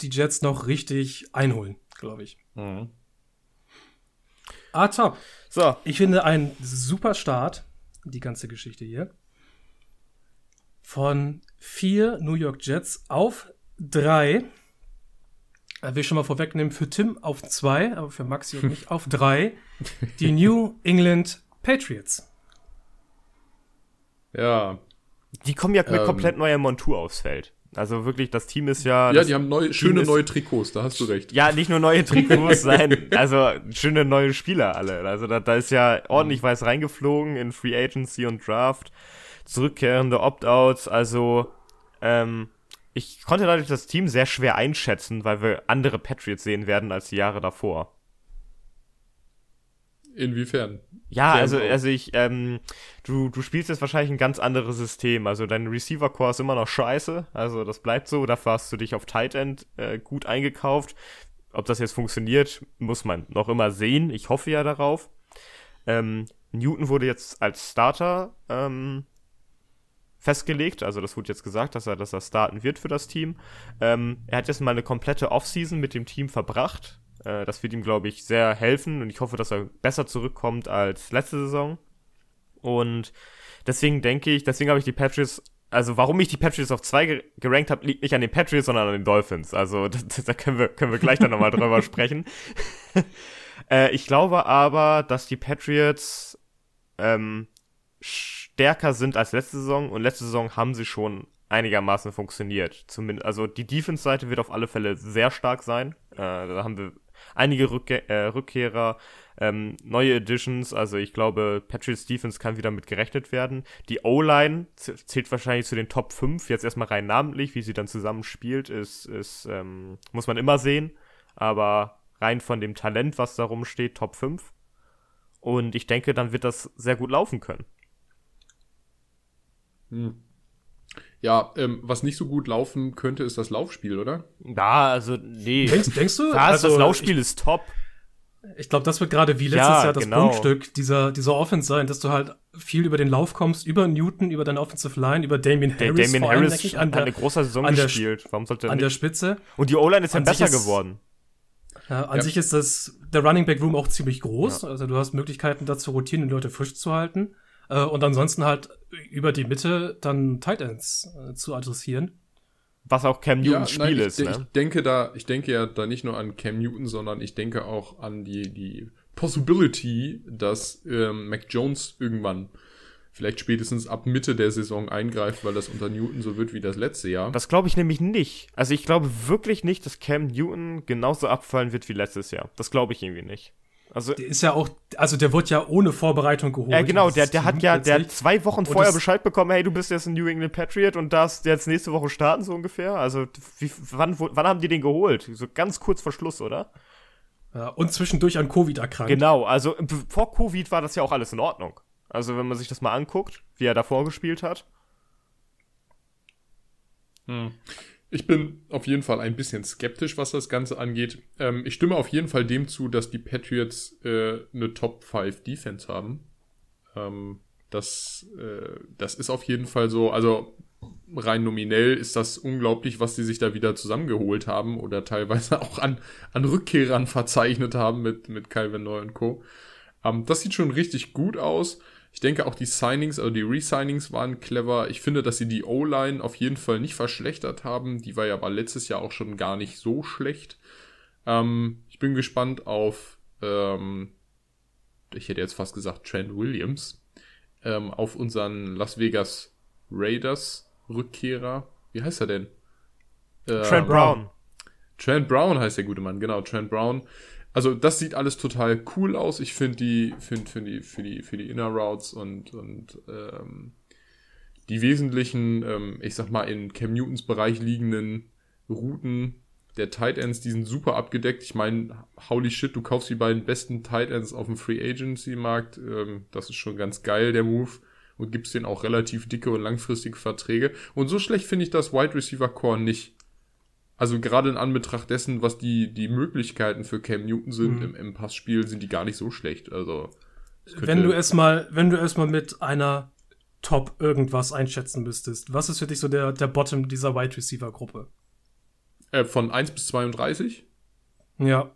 die Jets noch richtig einholen, glaube ich. Ah, top. So, Ich finde ein super Start, die ganze Geschichte hier. Von vier New York Jets auf drei. Äh, Will ich schon mal vorwegnehmen, für Tim auf zwei, aber für Maxi und mich auf drei. Die New England Patriots. Ja, die kommen ja mit Ähm. komplett neuer Montur aufs Feld. Also wirklich, das Team ist ja. ja, die haben neu, schöne ist- neue Trikots, da hast du recht. Ja, nicht nur neue Trikots sein, also schöne neue Spieler alle. Also da, da ist ja ordentlich weiß reingeflogen in Free Agency und Draft, zurückkehrende Opt-outs. Also ähm, ich konnte dadurch das Team sehr schwer einschätzen, weil wir andere Patriots sehen werden als die Jahre davor. Inwiefern? Ja, Sehr also, also ich, ähm, du, du spielst jetzt wahrscheinlich ein ganz anderes System. Also dein Receiver-Core ist immer noch scheiße. Also das bleibt so. Dafür hast du dich auf Tight End äh, gut eingekauft. Ob das jetzt funktioniert, muss man noch immer sehen. Ich hoffe ja darauf. Ähm, Newton wurde jetzt als Starter ähm, festgelegt. Also das wurde jetzt gesagt, dass er, dass er starten wird für das Team. Ähm, er hat jetzt mal eine komplette Offseason mit dem Team verbracht. Äh, das wird ihm, glaube ich, sehr helfen und ich hoffe, dass er besser zurückkommt als letzte Saison. Und deswegen denke ich, deswegen habe ich die Patriots also warum ich die Patriots auf zwei gerankt habe, liegt nicht an den Patriots, sondern an den Dolphins. Also da können wir, können wir gleich dann nochmal drüber sprechen. äh, ich glaube aber, dass die Patriots ähm, stärker sind als letzte Saison und letzte Saison haben sie schon einigermaßen funktioniert. Zumindest, also die Defense-Seite wird auf alle Fälle sehr stark sein. Äh, da haben wir einige Rückke äh, Rückkehrer, ähm, neue Additions. Also ich glaube, Patriots Defense kann wieder mit gerechnet werden. Die O-Line zählt wahrscheinlich zu den Top 5. Jetzt erstmal rein namentlich, wie sie dann zusammenspielt, ist, ist ähm, muss man immer sehen. Aber rein von dem Talent, was da rumsteht, Top 5. Und ich denke, dann wird das sehr gut laufen können. Hm. Ja, ähm, was nicht so gut laufen könnte, ist das Laufspiel, oder? Ja, also, nee. Denkst, denkst du? Ja, also, das Laufspiel ich, ist top. Ich glaube, das wird gerade wie letztes ja, Jahr das genau. Punktstück dieser, dieser Offense sein, dass du halt viel über den Lauf kommst, über Newton, über deine Offensive Line, über Damien Harris. Der Damien Harris allem, ich, an der, eine große Saison an der, gespielt. Warum sollte er An nicht? der Spitze. Und die O-Line ist ja besser ist, geworden. Ja, an ja. sich ist das, der Running Back Room auch ziemlich groß. Ja. Also du hast Möglichkeiten dazu rotieren, die Leute frisch zu halten. Äh, und ansonsten halt über die Mitte dann Tight Ends äh, zu adressieren. Was auch Cam Newtons ja, Spiel nein, ich, ist. Ne? Ich denke da, ich denke ja da nicht nur an Cam Newton, sondern ich denke auch an die, die Possibility, dass ähm, Mac Jones irgendwann vielleicht spätestens ab Mitte der Saison eingreift, weil das unter Newton so wird wie das letzte Jahr. Das glaube ich nämlich nicht. Also ich glaube wirklich nicht, dass Cam Newton genauso abfallen wird wie letztes Jahr. Das glaube ich irgendwie nicht. Also, der ist ja auch, also der wird ja ohne Vorbereitung geholt. Ja, genau, der, der hat ja, der hat zwei Wochen vorher Bescheid bekommen, hey, du bist jetzt ein New England Patriot und darfst jetzt nächste Woche starten, so ungefähr. Also, wie, wann, wo, wann haben die den geholt? So ganz kurz vor Schluss, oder? Ja, und zwischendurch an Covid erkrankt. Genau, also vor Covid war das ja auch alles in Ordnung. Also, wenn man sich das mal anguckt, wie er davor gespielt hat. Hm. Ich bin auf jeden Fall ein bisschen skeptisch, was das Ganze angeht. Ähm, ich stimme auf jeden Fall dem zu, dass die Patriots äh, eine Top 5 Defense haben. Ähm, das, äh, das ist auf jeden Fall so. Also rein nominell ist das unglaublich, was sie sich da wieder zusammengeholt haben oder teilweise auch an, an Rückkehrern verzeichnet haben mit, mit Calvin Neu und Co. Ähm, das sieht schon richtig gut aus. Ich denke auch die Signings, also die Resignings waren clever. Ich finde, dass sie die O-Line auf jeden Fall nicht verschlechtert haben. Die war ja aber letztes Jahr auch schon gar nicht so schlecht. Ähm, ich bin gespannt auf, ähm, ich hätte jetzt fast gesagt Trent Williams, ähm, auf unseren Las Vegas Raiders Rückkehrer. Wie heißt er denn? Trent Brown. Trent Brown heißt der gute Mann, genau, Trent Brown. Also das sieht alles total cool aus. Ich finde die, finde find die, für die, für die Inner Routes und, und ähm, die wesentlichen, ähm, ich sag mal, in Cam Newtons Bereich liegenden Routen der Tight Ends, die sind super abgedeckt. Ich meine, holy shit, du kaufst die beiden besten Tight Ends auf dem Free Agency Markt. Ähm, das ist schon ganz geil, der Move. Und gibst denen auch relativ dicke und langfristige Verträge. Und so schlecht finde ich das Wide Receiver Core nicht. Also gerade in Anbetracht dessen, was die, die Möglichkeiten für Cam Newton sind mhm. im, im Passspiel, sind die gar nicht so schlecht. Also wenn du es mal, wenn du es mal mit einer Top irgendwas einschätzen müsstest, was ist für dich so der, der Bottom dieser Wide Receiver Gruppe? Äh, von 1 bis 32? Ja.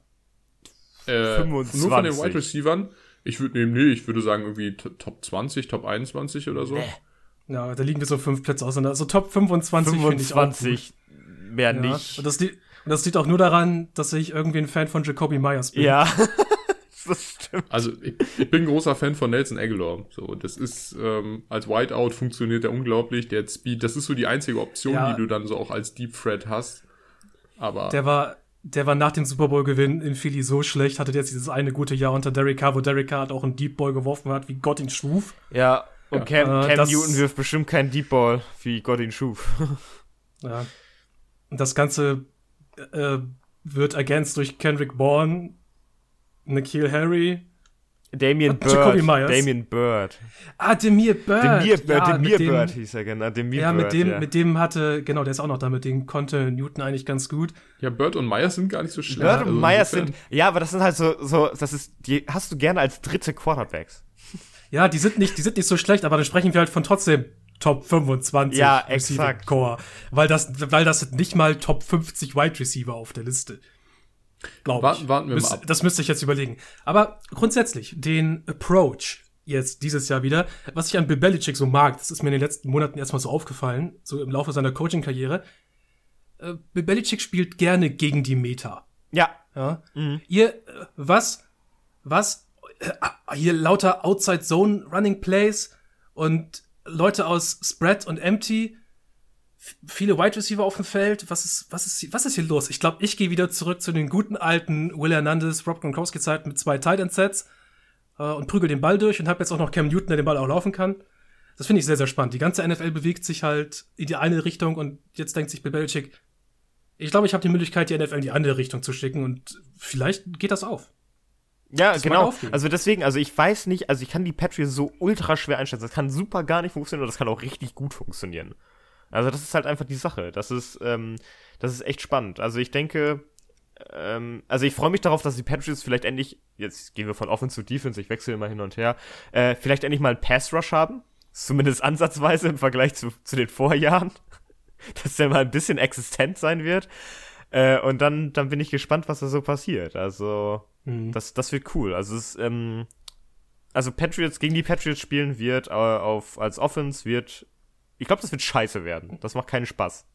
Äh, 25. Nur von den Wide Receivern. Ich würde nehmen, nee, ich würde sagen irgendwie Top 20, Top 21 oder so. Ja, da liegen wir so fünf Plätze auseinander. Also Top 25 25 mehr ja. nicht. Und das, liegt, das liegt auch nur daran, dass ich irgendwie ein Fan von Jacoby Myers bin. Ja. das stimmt. Also ich, bin großer Fan von Nelson Aguilar. So, das ist ähm, als Whiteout funktioniert er unglaublich. Der hat Speed. Das ist so die einzige Option, ja. die du dann so auch als Deep Threat hast. Aber der war, der war nach dem Super Bowl Gewinn in Philly so schlecht. Hatte jetzt dieses eine gute Jahr unter Derek Carr, wo Derek Carr auch einen Deep Ball geworfen hat, wie Gott ihn schuf. Ja. Und ja. Cam, äh, Cam Newton wirft bestimmt keinen Deep Ball, wie Gott ihn schuf. ja. Und das Ganze äh, wird ergänzt durch Kendrick Bourne, Nikhil Harry, Damien Bird. Damien Bird. Ah, Demir Bird. Demir Bird, ja, Demir dem, Bird hieß er, genau. Demir ja, Bird, mit dem, ja. mit dem hatte, genau, der ist auch noch da, mit dem konnte Newton eigentlich ganz gut. Ja, Bird und Myers sind gar nicht so schlecht. Bird und also Myers sind, ja, aber das sind halt so, so, das ist, die hast du gerne als dritte Quarterbacks. Ja, die sind nicht, die sind nicht so schlecht, aber dann sprechen wir halt von trotzdem Top 25 ja, exakt. Core. Weil das, weil das sind nicht mal Top 50 Wide Receiver auf der Liste. Glaube ich. Warten wir Müs mal ab. Das müsste ich jetzt überlegen. Aber grundsätzlich, den Approach jetzt dieses Jahr wieder. Was ich an Bill Belichick so mag, das ist mir in den letzten Monaten erstmal so aufgefallen, so im Laufe seiner Coaching-Karriere. Äh, Bill Belichick spielt gerne gegen die Meta. Ja. Ja. Ihr, äh, was, was, äh, hier lauter Outside Zone Running Plays und Leute aus Spread und Empty, viele Wide Receiver auf dem Feld. Was ist, was ist, was ist hier los? Ich glaube, ich gehe wieder zurück zu den guten alten Will Hernandez, Rob Gronkowski Zeiten mit zwei Tight End Sets äh, und prügel den Ball durch und habe jetzt auch noch Cam Newton, der den Ball auch laufen kann. Das finde ich sehr, sehr spannend. Die ganze NFL bewegt sich halt in die eine Richtung und jetzt denkt sich Bill Belichick, ich glaube, ich habe die Möglichkeit, die NFL in die andere Richtung zu schicken und vielleicht geht das auf. Ja, Das genau. Also deswegen, also ich weiß nicht, also ich kann die Patriots so ultra schwer einschätzen. Das kann super gar nicht funktionieren oder das kann auch richtig gut funktionieren. Also das ist halt einfach die Sache. Das ist, ähm, das ist echt spannend. Also ich denke, ähm, also ich freue mich darauf, dass die Patriots vielleicht endlich, jetzt gehen wir von Offense zu Defense, ich wechsle immer hin und her, äh, vielleicht endlich mal einen Pass Rush haben. Zumindest ansatzweise im Vergleich zu, zu den Vorjahren. Dass der mal ein bisschen existent sein wird. Äh, und dann, dann bin ich gespannt, was da so passiert. Also, das, das wird cool. Also, es, ähm, also Patriots gegen die Patriots spielen wird äh, auf, als Offense wird, ich glaube, das wird scheiße werden. Das macht keinen Spaß.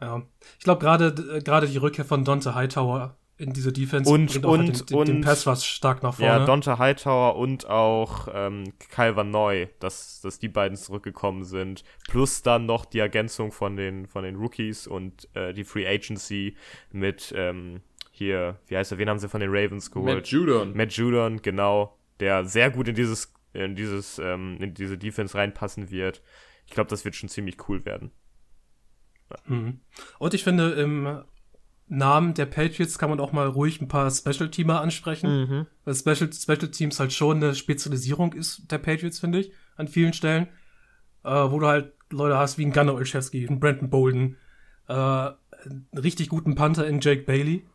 Ja. Ich glaube, gerade äh, gerade die Rückkehr von Dante Hightower in diese Defense Und- bringt halt und- den, den, den und- Pass Rush stark nach vorne. Ja, Donta Hightower und auch ähm, Kyle Van Noy, dass, dass die beiden zurückgekommen sind. Plus dann noch die Ergänzung von den, von den Rookies und äh, die Free Agency mit ähm, hier, wie heißt er, wen haben sie von den Ravens geholt? Matt Judon. Matt Judon, genau, der sehr gut in dieses, in dieses, ähm, in diese Defense reinpassen wird. Ich glaube, das wird schon ziemlich cool werden. Mhm. Und ich finde, im Namen der Patriots kann man auch mal ruhig ein paar Special-Teamer ansprechen. Weil Special, Special Teams halt schon eine Spezialisierung ist der Patriots, finde ich, an vielen Stellen. Äh, wo du halt Leute hast wie ein Gunnar Olszewski, einen Brandon Bolden, äh, einen richtig guten Panther in Jake Bailey.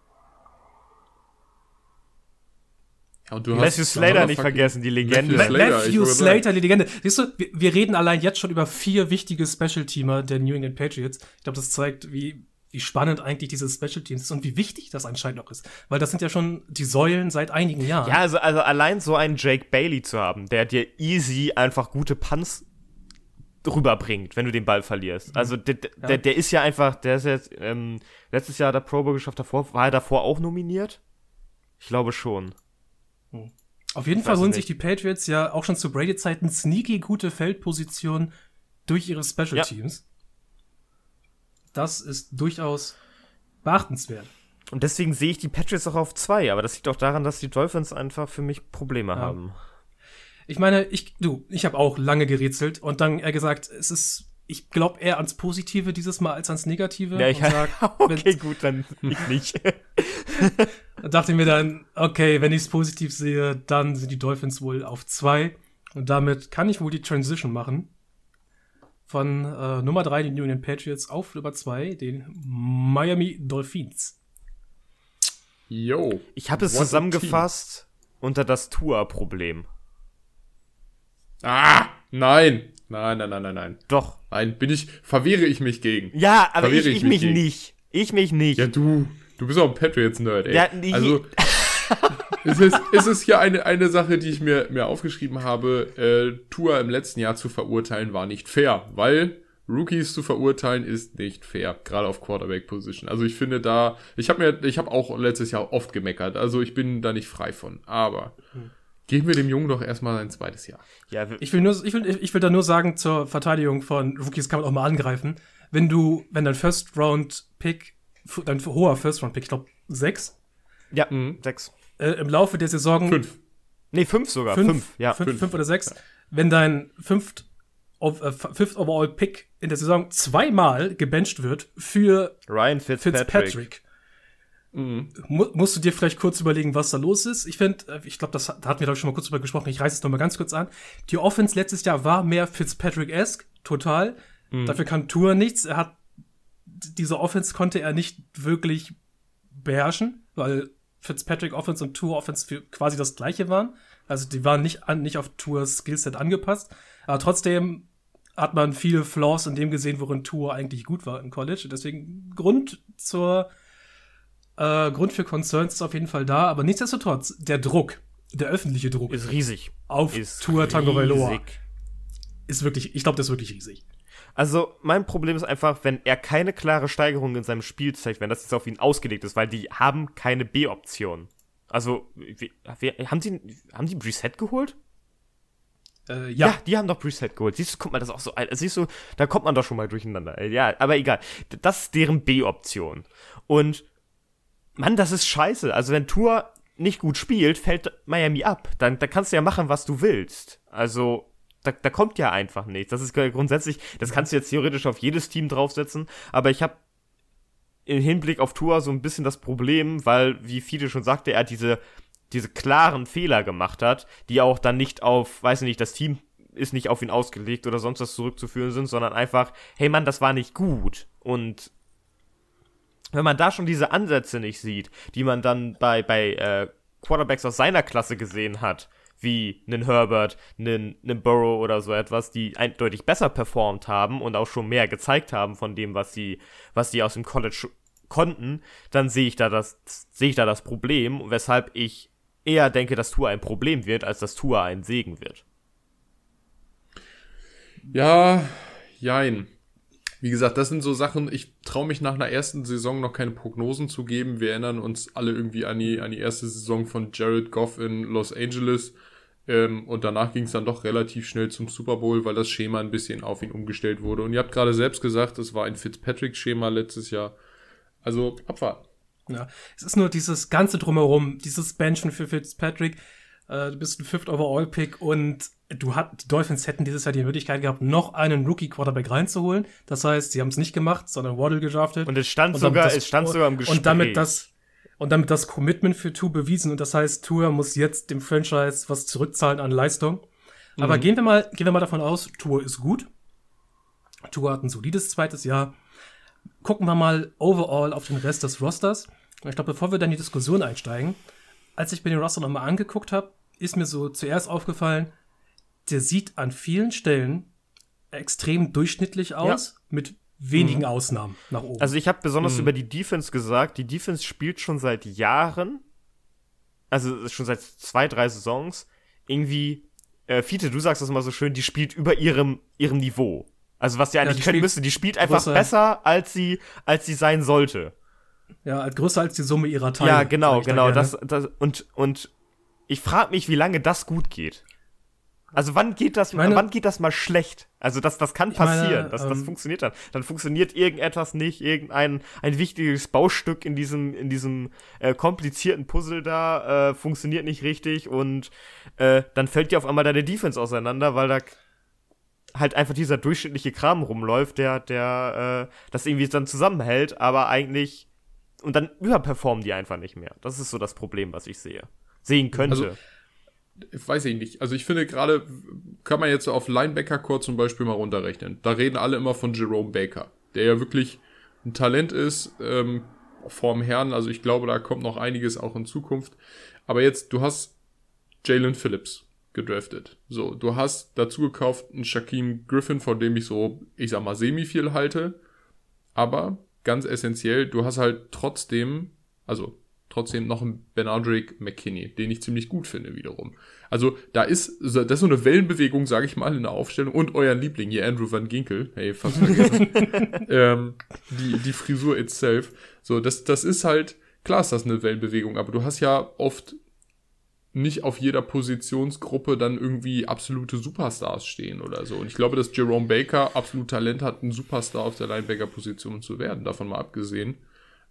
Ja, und du Matthew Slater nicht vergessen, die Legende. Matthew Ma Slater, Matthew Slater, die Legende. Siehst du, wir, wir reden allein jetzt schon über vier wichtige Special-Teamer der New England Patriots. Ich glaube, das zeigt, wie, wie spannend eigentlich dieses Special Teams ist und wie wichtig das anscheinend auch ist. Weil das sind ja schon die Säulen seit einigen Jahren. Ja, also, also allein so einen Jake Bailey zu haben, der dir easy einfach gute Punts rüberbringt, wenn du den Ball verlierst. Also der, der, der ist ja einfach, der ist jetzt ähm, letztes Jahr der Pro Bowl geschafft, davor, war er davor auch nominiert? Ich glaube schon. Auf jeden Ich Fall holen sich die Patriots ja auch schon zu Brady-Zeiten sneaky gute Feldposition durch ihre Special Ja. Teams. Das ist durchaus beachtenswert. Und deswegen sehe ich die Patriots auch auf zwei, aber das liegt auch daran, dass die Dolphins einfach für mich Probleme haben. Ich meine, ich, du, ich habe auch lange gerätselt und dann eher gesagt, es ist, ich glaube eher ans Positive dieses Mal als ans Negative. Ja, ich und sag, okay, gut, dann ich nicht. dachte mir dann, okay, wenn ich es positiv sehe, dann sind die Dolphins wohl auf zwei. Und damit kann ich wohl die Transition machen. Von äh, Nummer drei, den New England Patriots, auf Nummer zwei, den Miami Dolphins. Yo. Ich habe es zusammengefasst unter das Tour-Problem. Ah, nein. Nein, nein, nein, nein, nein. Doch. Nein, bin ich, verwehre ich mich gegen. Ja, aber ich, Verwehre ich, ich mich mich nicht. Ich mich nicht. Ja, du, du bist auch ein Patriots-Nerd, ey. Ja, nee. Also, es ist, es ist hier eine, eine Sache, die ich mir, mir aufgeschrieben habe. Äh, Tour im letzten Jahr zu verurteilen war nicht fair, weil Rookies zu verurteilen ist nicht fair, gerade auf Quarterback-Position. Also ich finde da, ich habe mir, ich habe auch letztes Jahr oft gemeckert, also ich bin da nicht frei von. Aber geben wir dem Jungen doch erstmal ein zweites Jahr. Ja, Ich will, nur, ich, will, ich will da nur sagen, zur Verteidigung von Rookies kann man auch mal angreifen. Wenn du, wenn dein First-Round-Pick, dein hoher First-Round-Pick, ich glaube sechs, ja sechs. äh, im Laufe der Saison Fünf. Nee, fünf sogar. fünf, Fünf, ja. fünf, fünf. fünf oder sechs, wenn dein fünft, of, äh, fifth overall Pick in der Saison zweimal gebencht wird für Ryan Fitzpatrick. Fitzpatrick, mu musst du dir vielleicht kurz überlegen, was da los ist. Ich finde, äh, ich glaube, das da hatten wir glaube ich schon mal kurz drüber gesprochen. Ich reiße es noch mal ganz kurz an. Die Offense letztes Jahr war mehr Fitzpatrick-esque, total. Dafür kann Tour nichts. Er hat diese Offense konnte er nicht wirklich beherrschen, weil Fitzpatrick Offense und Tour Offense für quasi das gleiche waren. Also die waren nicht an, nicht auf Tours Skillset angepasst. Aber trotzdem hat man viele Flaws in dem gesehen, worin Tour eigentlich gut war im College. Deswegen Grund zur äh, Grund für Concerns ist auf jeden Fall da, aber nichtsdestotrotz, der Druck der öffentliche Druck Ist riesig. auf Ist Tour Tango riesig. ist wirklich, ich glaube, das ist wirklich riesig. Also, mein Problem ist einfach, wenn er keine klare Steigerung in seinem Spiel zeigt, wenn das jetzt auf ihn ausgelegt ist, weil die haben keine B-Option. Also, wie, wie, haben sie, haben die Reset geholt? Äh, Ja. ja, die haben doch Preset geholt. Siehst du, guck mal, das auch so, ein- siehst du, da kommt man doch schon mal durcheinander. Äh, Ja, aber egal. Das ist deren B-Option. Und, Mann, das ist scheiße. Also, wenn Tour nicht gut spielt, fällt Miami ab. Dann, dann kannst du ja machen, was du willst. Also, da, da kommt ja einfach nichts. Das ist grundsätzlich, das kannst du jetzt theoretisch auf jedes Team draufsetzen, aber ich habe im Hinblick auf Tour so ein bisschen das Problem, weil, wie Fide schon sagte, er diese, diese klaren Fehler gemacht hat, die auch dann nicht auf, weiß ich nicht, das Team ist nicht auf ihn ausgelegt oder sonst was zurückzuführen sind, sondern einfach, hey Mann, das war nicht gut. Und wenn man da schon diese Ansätze nicht sieht, die man dann bei, bei äh, Quarterbacks aus seiner Klasse gesehen hat, wie einen Herbert, einen, einen Burrow oder so etwas, die eindeutig besser performt haben und auch schon mehr gezeigt haben von dem, was sie, was sie aus dem College konnten, dann sehe ich da das, sehe ich da das Problem, weshalb ich eher denke, dass Tour ein Problem wird, als dass Tour ein Segen wird. Ja, jein. Wie gesagt, das sind so Sachen, ich traue mich nach einer ersten Saison noch keine Prognosen zu geben. Wir erinnern uns alle irgendwie an die, an die erste Saison von Jared Goff in Los Angeles. Ähm, und danach ging es dann doch relativ schnell zum Super Bowl, weil das Schema ein bisschen auf ihn umgestellt wurde. Und ihr habt gerade selbst gesagt, es war ein Fitzpatrick-Schema letztes Jahr. Also abwarten. Ja, es ist nur dieses ganze Drumherum, dieses Benchen für Fitzpatrick. Äh, du bist ein Fifth Overall Pick und du hat, die Dolphins hätten dieses Jahr die Möglichkeit gehabt, noch einen Rookie Quarterback reinzuholen. Das heißt, sie haben es nicht gemacht, sondern Waddle gedraftet. Und es stand Und sogar, das- es stand sogar im Gespräch. Und damit das und damit das Commitment für Tour bewiesen und das heißt, Tour muss jetzt dem Franchise was zurückzahlen an Leistung. Aber gehen wir mal, gehen wir mal davon aus, Tour ist gut. Tour hat ein solides zweites Jahr. Gucken wir mal overall auf den Rest des Rosters. Ich glaube, bevor wir dann in die Diskussion einsteigen, als ich mir den Roster nochmal angeguckt habe, ist mir so zuerst aufgefallen, der sieht an vielen Stellen extrem durchschnittlich aus, mit wenigen Ausnahmen nach oben. Also ich habe besonders über die Defense gesagt, die Defense spielt schon seit Jahren, also schon seit zwei, drei Saisons, irgendwie, äh, Fiete, du sagst das immer so schön, die spielt über ihrem, ihrem Niveau. Also was sie eigentlich die können müsste, die spielt einfach größer. besser, als sie, als sie sein sollte. Ja, größer als die Summe ihrer Teile. ja, genau, genau. Das, das, und, und ich frage mich, wie lange das gut geht. Also wann geht das, meine- wann geht das mal schlecht? Also das, das kann meine, passieren. das, das ähm, funktioniert dann. Dann funktioniert irgendetwas nicht, irgendein ein wichtiges Baustück in diesem, in diesem äh, komplizierten Puzzle da äh, funktioniert nicht richtig und äh, dann fällt dir auf einmal deine Defense auseinander, weil da halt einfach dieser durchschnittliche Kram rumläuft, der, der äh, das irgendwie dann zusammenhält, aber eigentlich und dann überperformen die einfach nicht mehr. Das ist so das Problem, was ich sehe. Sehen könnte. Also, weiß ich nicht. Also ich finde gerade, kann man jetzt auf Linebacker-Core zum Beispiel mal runterrechnen. Da reden alle immer von Jerome Baker, der ja wirklich ein Talent ist, ähm, vorm Herrn. Also ich glaube, da kommt noch einiges auch in Zukunft. Aber jetzt, du hast Jalen Phillips gedraftet. So, du hast dazu gekauft einen Shaquem Griffin, von dem ich so, ich sag mal, semi viel halte. Aber ganz essentiell, du hast halt trotzdem, also trotzdem noch einen Benardrick McKinney, den ich ziemlich gut finde wiederum. Also da ist, das ist so eine Wellenbewegung, sage ich mal, in der Aufstellung und euren Liebling hier, Andrew Van Ginkel, hey, fast vergessen, ähm, die, die Frisur itself. So, das, das ist halt, klar ist das eine Wellenbewegung, aber du hast ja oft nicht auf jeder Positionsgruppe dann irgendwie absolute Superstars stehen oder so. Und ich glaube, dass Jerome Baker absolut Talent hat, ein Superstar auf der Linebacker-Position zu werden, davon mal abgesehen.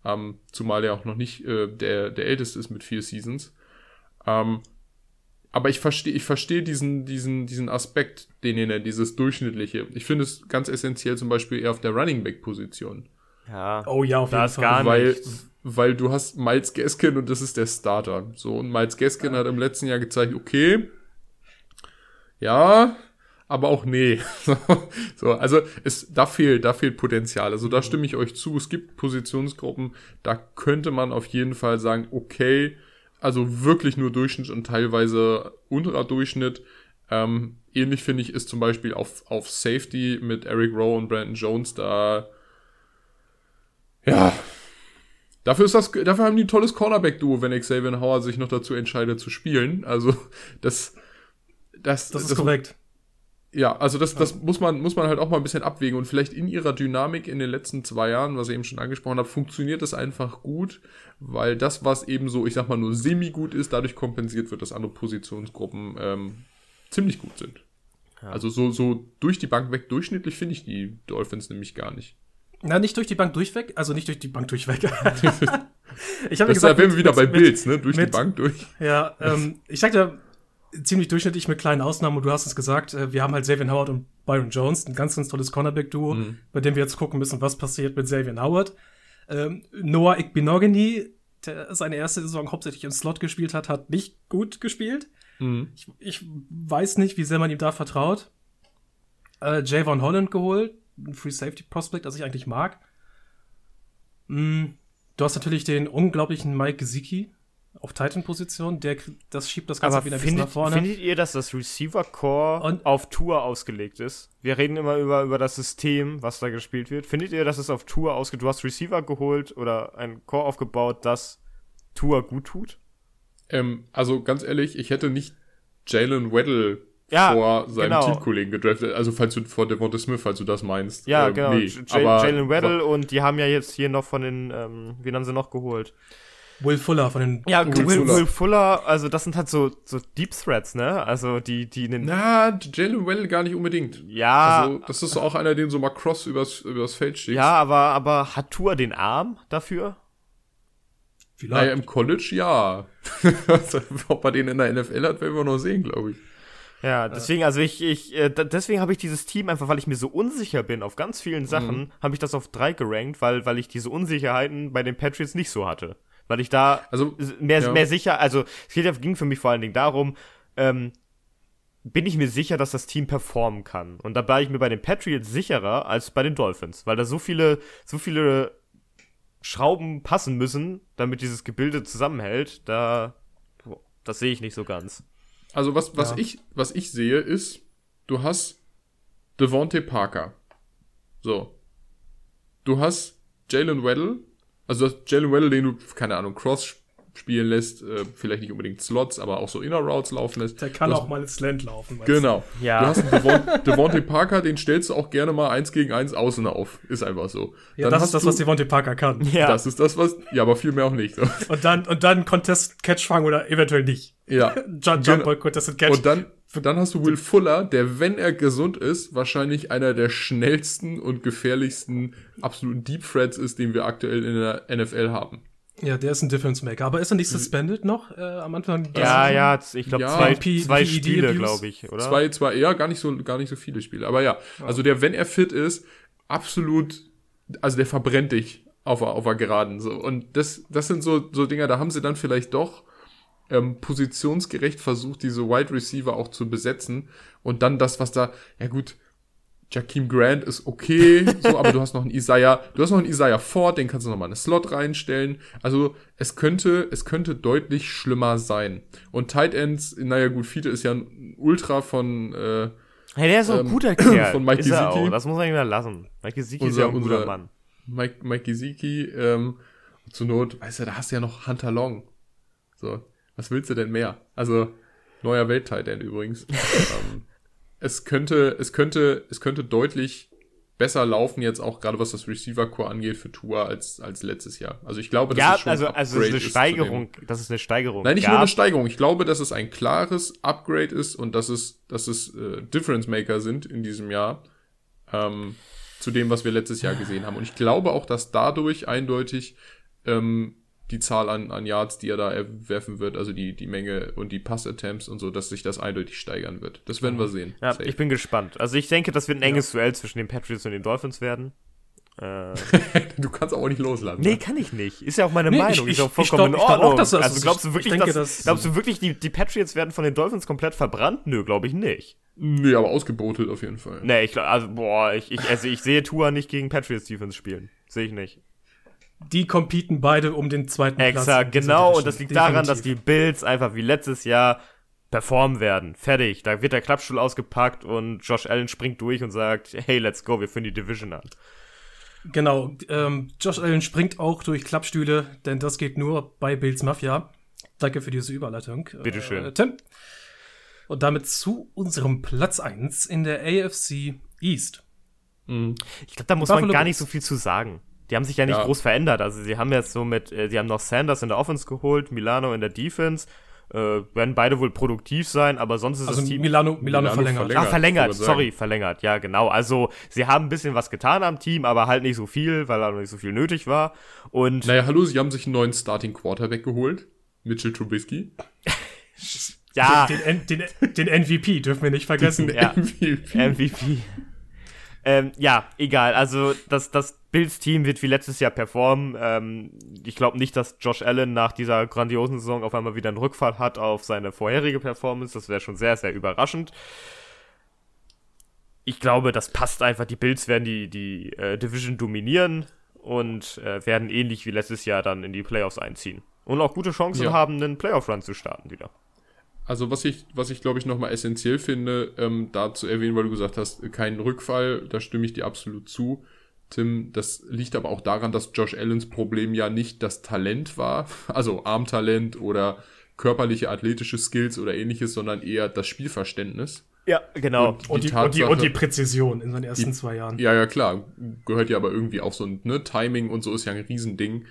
Ähm, zumal er auch noch nicht äh, der, der älteste ist mit vier Seasons. Ähm, aber ich verstehe ich verstehe diesen, diesen, diesen Aspekt, den ihr nennt, dieses Durchschnittliche. Ich finde es ganz essentiell zum Beispiel eher auf der Running Back-Position. ja. Oh ja, auf jeden ist Fall. gar Weil, weil du hast Miles Gaskin und das ist der Starter. So, und Miles Gaskin hat im letzten Jahr gezeigt, okay, ja, aber auch nee. so, also es, da fehlt, da fehlt Potenzial. Also da stimme ich euch zu. Es gibt Positionsgruppen, da könnte man auf jeden Fall sagen, okay, also wirklich nur Durchschnitt und teilweise unterer Durchschnitt. Ähm, ähnlich finde ich ist zum Beispiel auf, auf Safety mit Eric Rowe und Brandon Jones da, ja, Dafür ist das, dafür haben die ein tolles Cornerback-Duo, wenn Xavier Howard sich noch dazu entscheidet zu spielen. Also, das, das, Das ist korrekt. Ja, also das, das muss man, muss man halt auch mal ein bisschen abwägen und vielleicht in ihrer Dynamik in den letzten zwei Jahren, was ich eben schon angesprochen habe, funktioniert das einfach gut, weil das, was eben so, ich sag mal, nur semi-gut ist, dadurch kompensiert wird, dass andere Positionsgruppen ähm, ziemlich gut sind. Also so, so durch die Bank weg durchschnittlich finde ich die Dolphins nämlich gar nicht. Na, nicht durch die Bank durchweg, also nicht durch die Bank durchweg. ich habe ja ist, da wären wir wieder bei mit, Bills, ne? Durch die mit- Bank durch. Ja, ähm, ich sagte ziemlich durchschnittlich mit kleinen Ausnahmen und du hast es gesagt, äh, wir haben halt Xavier Howard und Byron Jones, ein ganz, ganz tolles Cornerback-Duo, Mhm. bei dem wir jetzt gucken müssen, was passiert mit Xavier Howard. Ähm, Noah Igbinogany, der seine erste Saison hauptsächlich im Slot gespielt hat, hat nicht gut gespielt. Mhm. Ich, ich weiß nicht, wie sehr man ihm da vertraut. Äh, Javon Holland geholt, ein Free Safety Prospect, das ich eigentlich mag. Mm, du hast natürlich den unglaublichen Mike Gesicki auf Titan-Position, der das schiebt das Ganze Aber wieder ein bisschen nach findet, vorne. findet ihr, dass das Receiver-Core auf Tour ausgelegt ist? Wir reden immer über, über das System, was da gespielt wird. Findet ihr, dass es auf Tour ausgelegt Du hast Receiver geholt oder ein Core aufgebaut, das Tour gut tut? Ähm, also ganz ehrlich, ich hätte nicht Jalen Weddle Ja, vor seinem genau. Teamkollegen gedraftet. Also falls du vor Devonta Smith, falls du das meinst. Ja, Ähm, genau. nee, Jalen Weddle und die haben ja jetzt hier noch von den, ähm, wen haben sie noch geholt? Will Fuller von den Ja, Will Fuller. Will Fuller, also das sind halt so, so Deep Threats, ne? Also die, die in den, Na, Jalen Weddle gar nicht unbedingt. ja, Also, das ist auch einer, den so mal cross übers, übers Feld schickt. ja, aber, aber hat Tour den Arm dafür? vielleicht. Naja, im College ja. Ob er den in der NFL hat, werden wir noch sehen, glaube ich. Ja, deswegen, also ich, ich, äh, deswegen habe ich dieses Team einfach, weil ich mir so unsicher bin auf ganz vielen Sachen, Mhm. habe ich das auf drei gerankt, weil, weil ich diese Unsicherheiten bei den Patriots nicht so hatte. Weil ich da Also, mehr, ja. mehr sicher, also es ging für mich vor allen Dingen darum, ähm, bin ich mir sicher, dass das Team performen kann. Und da war ich mir bei den Patriots sicherer als bei den Dolphins, weil da so viele, so viele Schrauben passen müssen, damit dieses Gebilde zusammenhält, da, das sehe ich nicht so ganz. Also was, was, Ja. ich, was ich sehe ist, du hast Devontae Parker. So. Du hast Jalen Weddle. Also du hast Jalen Weddle, den du, keine Ahnung, Cross spielen lässt, äh, vielleicht nicht unbedingt Slots, aber auch so Inner Routes laufen lässt. der kann du hast, auch mal ins Land laufen. weißt Genau. Ja. Du hast einen Devon, Devontae Parker, den stellst du auch gerne mal eins gegen eins außen auf. Ist einfach so. du. Ja, Dann das hast ist das, du- was Devontae Parker kann. Ja. Das ist das, was. Ja, aber viel mehr auch nicht. Und dann, und dann Contest Catch fangen oder eventuell nicht. Ja. Jump, Jump Genau. Ball, Contested Catch. Und dann, dann hast du Will Fuller, der, wenn er gesund ist, wahrscheinlich einer der schnellsten und gefährlichsten absoluten Deep Threats ist, den wir aktuell in der NFL haben. ja, der ist ein Difference Maker. Aber ist er nicht suspended noch äh, am Anfang? der Ja, Saison? ja, ich glaube Ja. zwei, P- zwei PED Spiele, glaube ich, oder? Zwei, zwei, eher gar nicht so, gar nicht so viele Spiele. Aber ja, also der, wenn er fit ist, absolut, also der verbrennt dich auf, auf der Geraden. So. Und das, das sind so, so Dinger, da haben sie dann vielleicht doch ähm, positionsgerecht versucht, diese Wide Receiver auch zu besetzen. Und dann das, was da, ja gut, Jakeem Grant ist okay, so, aber du hast noch einen Isaiah, du hast noch einen Isaiah Ford, den kannst du noch mal in eine Slot reinstellen. Also es könnte, es könnte deutlich schlimmer sein. Und Tight Ends, naja gut, Fiete ist ja ein Ultra von äh, Hey, der ist auch ein ähm, guter Kerl. von Mike ist er Gesicki. auch. Das muss man ihm ja lassen. Mike Gesicki ist ja ein guter unser- Mann. Mike, Mike Gesicki. Ähm, zur Not, weißt du, da hast du ja noch Hunter Long. So, was willst du denn mehr? Also, neuer Welt-Tight End übrigens. ähm, es könnte, es könnte, es könnte deutlich besser laufen jetzt auch gerade was das Receiver-Core angeht für Tour als, als letztes Jahr. Also ich glaube, dass Ja, es schon also, also es ist eine Steigerung. Das ist eine Steigerung. Nein, nicht gab. nur eine Steigerung. Ich glaube, dass es ein klares Upgrade ist und dass es, dass es äh, Difference Maker sind in diesem Jahr ähm, zu dem, was wir letztes Jahr gesehen haben. Und ich glaube auch, dass dadurch eindeutig ähm, die Zahl an, an Yards, die er da erwerfen wird, also die, die Menge und die Pass-Attempts und so, dass sich das eindeutig steigern wird. Das werden wir sehen. Ja, Safe. ich bin gespannt. Also ich denke, das wird ein enges Duell zwischen den Patriots und den Dolphins werden. Äh, du kannst auch nicht loslassen. nee, ne? kann ich nicht. Ist ja auch meine Nee, Meinung. ich- ist auch ich- ich vollkommen glaub- in ich glaub auch, Ordnung. dass das also glaubst du Ich wirklich, denke, dass, dass- glaubst du wirklich, die, die Patriots werden von den Dolphins komplett verbrannt? Nö, glaube ich nicht. Nee, aber ausgebotet auf jeden Fall. Nee, ich glaub, also boah, ich, ich, also ich sehe Tua nicht gegen Patriots Defense spielen. Sehe ich nicht. Die competen beide um den zweiten Platz. Exakt, in dieser genau. Und das liegt daran, dass die Definitiv. Bills einfach wie letztes Jahr performen werden. Fertig. Da wird der Klappstuhl ausgepackt und Josh Allen springt durch und sagt, hey, let's go, wir führen die Division an. Genau, ähm, Josh Allen springt auch durch Klappstühle, denn das geht nur bei Bills Mafia. Danke für diese Überleitung. Bitteschön. Äh, Tim. Und damit zu unserem Platz 1 in der AFC East. Ich glaube, da muss Buffalo man gar nicht so viel zu sagen. Die haben sich ja nicht Ja. groß verändert. Also sie haben jetzt so mit, äh, sie haben noch Sanders in der Offense geholt, Milano in der Defense. Äh, werden beide wohl produktiv sein, aber sonst ist Also das Team. Milano, Milano, Milano verlängert. verlängert. Ah, verlängert, sorry, verlängert, ja, genau. Also, sie haben ein bisschen was getan am Team, aber halt nicht so viel, weil da noch nicht so viel nötig war. Und Naja, hallo, sie haben sich einen neuen Starting Quarterback geholt. Mitchell Trubisky. ja, Den, den, den, den MVP dürfen wir nicht vergessen. Ja. MVP. MVP. ähm, ja, egal. Also das, das Bills-Team wird wie letztes Jahr performen. Ähm, ich glaube nicht, dass Josh Allen nach dieser grandiosen Saison auf einmal wieder einen Rückfall hat auf seine vorherige Performance. Das wäre schon sehr, sehr überraschend. Ich glaube, das passt einfach. Die Bills werden die, die äh, Division dominieren und äh, werden ähnlich wie letztes Jahr dann in die Playoffs einziehen. Und auch gute Chancen Ja. haben, einen Playoff-Run zu starten wieder. Also was ich, was ich glaube ich nochmal essentiell finde, ähm, da zu erwähnen, weil du gesagt hast, kein Rückfall, da stimme ich dir absolut zu. Tim, das liegt aber auch daran, dass Josh Allens Problem ja nicht das Talent war, also Armtalent oder körperliche athletische Skills oder ähnliches, sondern eher das Spielverständnis. Ja, genau. Und- Und die, Die und, die, und Tatsache- die Präzision in seinen ersten zwei Jahren. Ja, ja, klar. Gehört ja aber irgendwie auch so ein ne, Timing und so ist ja ein Riesending.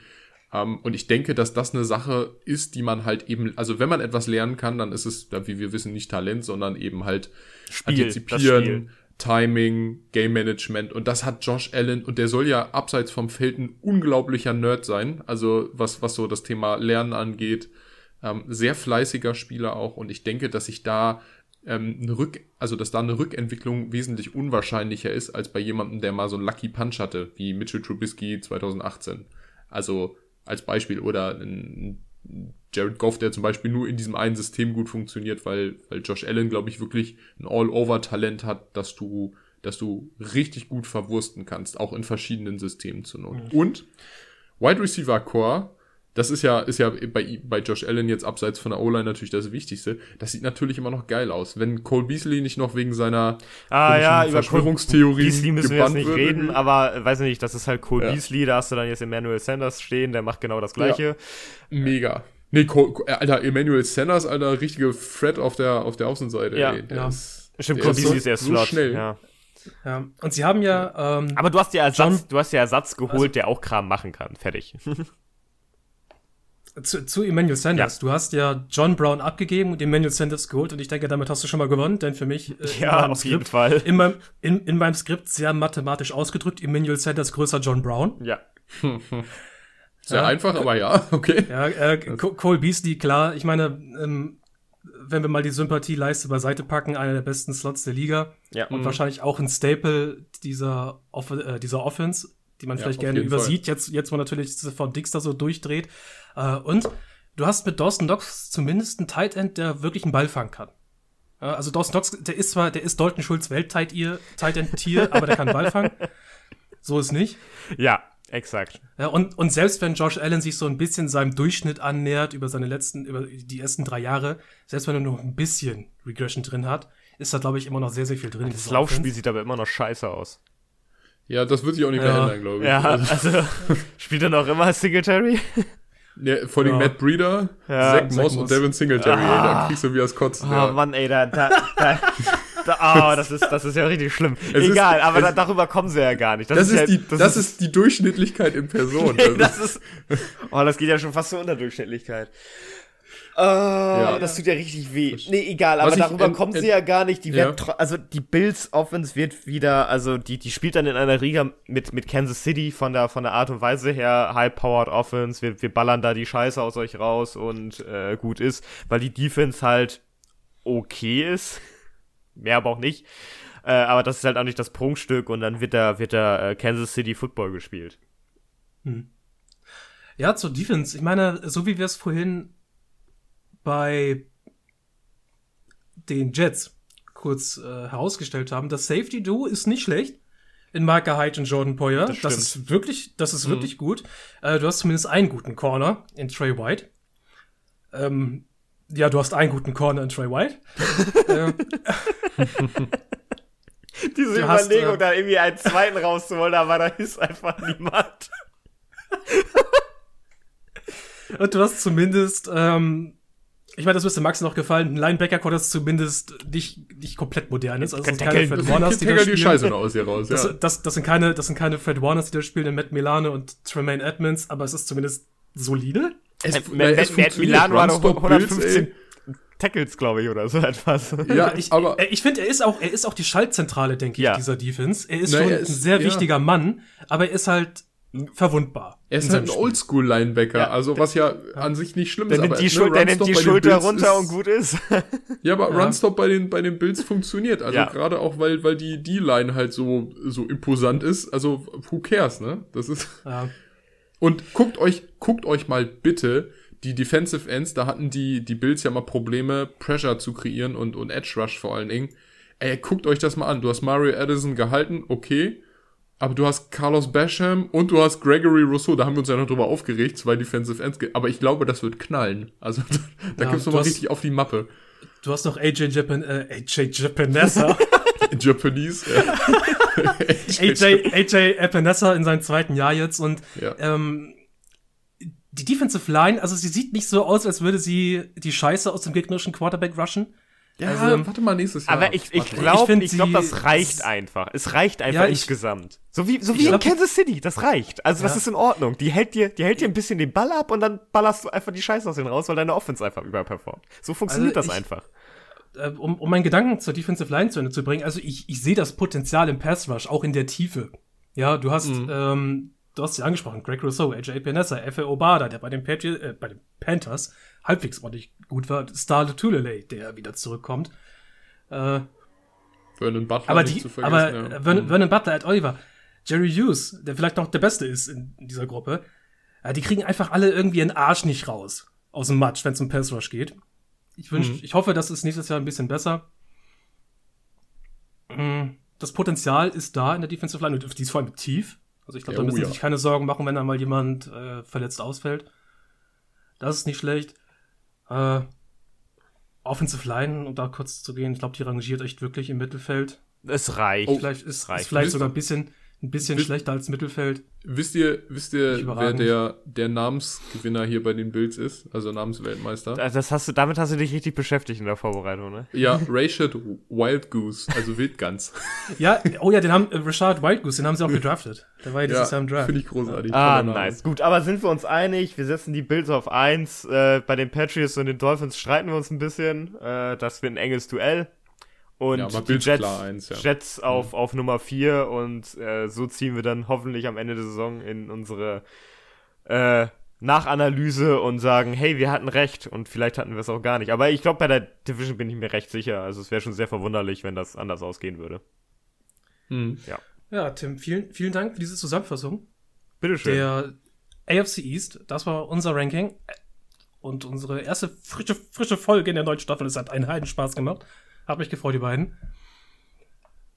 Ähm, und ich denke, dass das eine Sache ist, die man halt eben, also wenn man etwas lernen kann, dann ist es, wie wir wissen, nicht Talent, sondern eben halt Spiel, antizipieren. Timing, Game Management. Und das hat Josh Allen und der soll ja abseits vom Feld ein unglaublicher Nerd sein. Also was, was so das Thema Lernen angeht. Ähm, sehr fleißiger Spieler auch. Und ich denke, dass sich da ähm, eine Rück, also dass da eine Rückentwicklung wesentlich unwahrscheinlicher ist als bei jemandem, der mal so einen Lucky Punch hatte, wie Mitchell Trubisky 2018. Also als Beispiel oder ein Jared Goff, der zum Beispiel nur in diesem einen System gut funktioniert, weil, weil Josh Allen, glaube ich, wirklich ein All-Over-Talent hat, dass du, dass du richtig gut verwursten kannst, auch in verschiedenen Systemen zur Not. Und Wide Receiver Core, das ist ja, ist ja bei, bei Josh Allen jetzt abseits von der O-Line natürlich das Wichtigste. Das sieht natürlich immer noch geil aus. Wenn Cole Beasley nicht noch wegen seiner Ah ja, über Verschwörungstheorien Beasley müssen wir jetzt gebannt nicht wird reden, aber weiß nicht, das ist halt Cole Ja. Beasley, da hast du dann jetzt Emmanuel Sanders stehen, der macht genau das gleiche. Mega. Nee, Cole, Alter, Emmanuel Sanders, Alter, richtige Threat auf der, auf der Außenseite. Ja, ey. Der ja. Ist, Stimmt, Cole Beasley so- ist eher so Slot. schnell. Ja. Ja. Und sie haben ja, ähm, Aber du hast ja Ersatz, John- du hast ja Ersatz geholt, Also- der auch Kram machen kann. Fertig. zu, zu Emmanuel Sanders. Ja. Du hast ja John Brown abgegeben und Emmanuel Sanders geholt und ich denke, damit hast du schon mal gewonnen, denn für mich äh, in ja, auf jeden Skript, Fall. in meinem, in, in meinem Skript sehr mathematisch ausgedrückt, Emmanuel Sanders größer John Brown. Ja. Sehr Ja. einfach, aber ja, okay. Ja, äh, Co- Cole Beasley, klar. Ich meine, ähm, wenn wir mal die Sympathieleiste beiseite packen, einer der besten Slots der Liga Ja. und wahrscheinlich auch ein Staple dieser, Off äh, dieser Offense, die man Ja, vielleicht gerne jeden übersieht, jetzt, jetzt wo natürlich von Dixter so durchdreht. Äh, und du hast mit Dawson Knox zumindest einen Tight End, der wirklich einen Ball fangen kann. Also Dawson Knox, der ist zwar, der ist Dalton Schulz Welt-Tight End Tier, aber der kann Ball fangen. So ist nicht. Ja, exakt. Ja, und, und selbst wenn Josh Allen sich so ein bisschen seinem Durchschnitt annähert über seine letzten, über die ersten drei Jahre, selbst wenn er nur ein bisschen Regression drin hat, ist da, glaube ich, immer noch sehr, sehr viel drin. in Das Laufspiel Offense. sieht aber immer noch scheiße aus. Ja, das wird sich auch nicht mehr Ja. ändern, glaube ich. Ja, Also, also spielt er noch immer Singletary? Ja, vor allem Ja. Matt Breeder, Ja, Zach Zach Moss Moss. und Devin Singletary, Ah. ey, da kriegst du wie das Kotzen. Oh ja. Mann, ey, da, da, da, da oh, das ist, das ist ja richtig schlimm. Es ist- Egal, aber es- da, darüber kommen sie ja gar nicht. Das, ist ja, die, das, ist die Durchschnittlichkeit in Person. Nee, Das das ist. Oh, das geht ja schon fast zur Unterdurchschnittlichkeit. Oh, das tut ja richtig weh. Nee, egal, aber ich, darüber ähm, kommen sie äh, ja gar nicht. Die ja. also die Bills Offense wird wieder, also die, die spielt dann in einer Liga mit, mit Kansas City von der, von der Art und Weise her, High-Powered Offense, wir, wir ballern da die Scheiße aus euch raus und äh, gut ist, weil die Defense halt okay ist. Mehr aber auch nicht. Äh, aber das ist halt auch nicht das Prunkstück und dann wird da, wird da äh, Kansas City Football gespielt. Ja, zur Defense. Ich meine, so wie wir es vorhin bei den Jets kurz äh, herausgestellt haben, das Safety Duo ist nicht schlecht. In Marker Hyde und Jordan Poyer. Das Das, ist wirklich, das ist wirklich gut. Äh, du hast zumindest einen guten Corner in Trey White. Ähm, ja, du hast einen guten Corner in Trey White. äh, Diese Du hast, Überlegung, äh, da irgendwie einen zweiten rauszuholen, aber da ist einfach niemand. Und du hast zumindest, ähm, ich meine, das müsste Max noch gefallen, ein Linebacker-Core, das zumindest nicht, nicht komplett modern ist. Also das sind keine. Fred Warners, die da Tackle die spielen. Scheiße noch aus hier raus, Das, ja. das, das, sind keine, das sind keine Fred Warners, die da spielen, Matt Milane und Tremaine Edmonds, aber es ist zumindest solide. Es, Äh, Matt- es Matt. Milano war doch Run, Stop, 115 Bills, Tackles, glaube ich, oder so etwas. Ja, Ich, aber äh, ich finde, er ist auch, er ist auch die Schaltzentrale, denke ich, Ja. dieser Defense. Er ist Na, schon er ein ist- sehr ja. wichtiger Mann, aber er ist halt verwundbar. er ist halt ein. Oldschool-Linebacker, Ja. also was ja an sich nicht schlimm Der ist. nimmt aber die, ne, Schul der nimmt die Schulter runter ist- und gut ist. Ja, aber Ja. Runstop bei den, bei den Bills funktioniert. Also Ja. gerade auch, weil, weil die D-Line halt so, so imposant ist. Also, who cares, ne? Das ist. Ja. Und guckt euch, guckt euch mal bitte die Defensive Ends, da hatten die, die Bills ja mal Probleme, Pressure zu kreieren und, und Edge Rush vor allen Dingen. Ey, guckt euch das mal an. Du hast Mario Addison gehalten, okay. Aber du hast Carlos Basham und du hast Gregory Rousseau, da haben wir uns ja noch drüber aufgeregt, zwei Defensive Ends. Aber ich glaube, das wird knallen. Also, da, da Ja, gibt's du noch mal hast- richtig auf die Mappe. Du hast noch AJ Japan, äh, AJ Japanessa. In Japanese. Ja. AJ, AJ Epinesa in seinem zweiten Jahr jetzt und Ja. ähm, die Defensive Line, also sie sieht nicht so aus, als würde sie die Scheiße aus dem gegnerischen Quarterback rushen. Ja, Also, warte mal nächstes Jahr. Aber ich, ich glaube, Ich ich, glaub, das reicht einfach. Es reicht einfach Ja, ich- insgesamt. So wie, so wie in glaub- Kansas City, das reicht. Also das Ja. ist in Ordnung. Die hält dir, die hält dir ein bisschen den Ball ab und dann ballerst du einfach die Scheiße aus denen raus, weil deine Offense einfach überperformt. So funktioniert Also das ich- einfach. Äh, um, um meinen Gedanken zur Defensive Line zu Ende zu bringen, also ich, ich sehe das Potenzial im Pass Rush, auch in der Tiefe. Ja, du hast, ähm, du hast sie angesprochen, Greg Rousseau, AJ Epinesa, F.A. Obada, der bei den, Patri äh, bei den Panthers halbwegs ordentlich gut war, Star Lutulele, der wieder zurückkommt. Äh, Vernon Butler aber nicht die, zu vergessen. aber ja. Vernon, Vernon Butler, Ed Oliver, Jerry Hughes, der vielleicht noch der Beste ist in, in dieser Gruppe, äh, die kriegen einfach alle irgendwie einen Arsch nicht raus aus dem Matsch, wenn es um Pass Rush geht. Ich wünsch, Mhm. ich hoffe, das ist nächstes Jahr ein bisschen besser. Mm, Das Potenzial ist da in der Defensive Line und die ist vor allem tief. Also ich glaube, Ja, da oh müssen ja. sich keine Sorgen machen, wenn da mal jemand äh, verletzt ausfällt. Das ist nicht schlecht. Äh, Offensive Line, um da kurz zu gehen, ich glaube, die rangiert echt wirklich im Mittelfeld. Es reicht. Oh, Vielleicht ist, reicht. ist vielleicht sogar ein bisschen, ein bisschen wisst- schlechter als Mittelfeld. Wisst ihr, wisst ihr, wer der, der Namensgewinner hier bei den Bills ist? Also Namensweltmeister? Also Das hast du, damit hast du dich richtig beschäftigt in der Vorbereitung, ne? Ja, Rashad Wild Goose, also Wildgans. Ja, oh ja, den haben äh, Richard Wildgoose, den haben sie auch gedraftet. Der war ja dieses Jahr im Draft. finde ich großartig. Ah, nice. Gut, aber sind wir uns einig? Wir setzen die Bills auf eins. Äh, bei den Patriots und den Dolphins streiten wir uns ein bisschen. Äh, das wird ein enges Duell. Und Ja, aber die Jets, klar eins, ja. Jets auf, auf Nummer vier und äh, so ziehen wir dann hoffentlich am Ende der Saison in unsere äh, Nachanalyse und sagen, hey, wir hatten recht und vielleicht hatten wir es auch gar nicht. Aber ich glaube, bei der Division bin ich mir recht sicher. Also es wäre schon sehr verwunderlich, wenn das anders ausgehen würde. Hm. Ja, Tim, vielen, vielen Dank für diese Zusammenfassung. Bitteschön. Der AFC East, das war unser Ranking. Und unsere erste frische, frische Folge in der neuen Staffel. Es hat einen heiden Spaß gemacht. Hat mich gefreut, die beiden.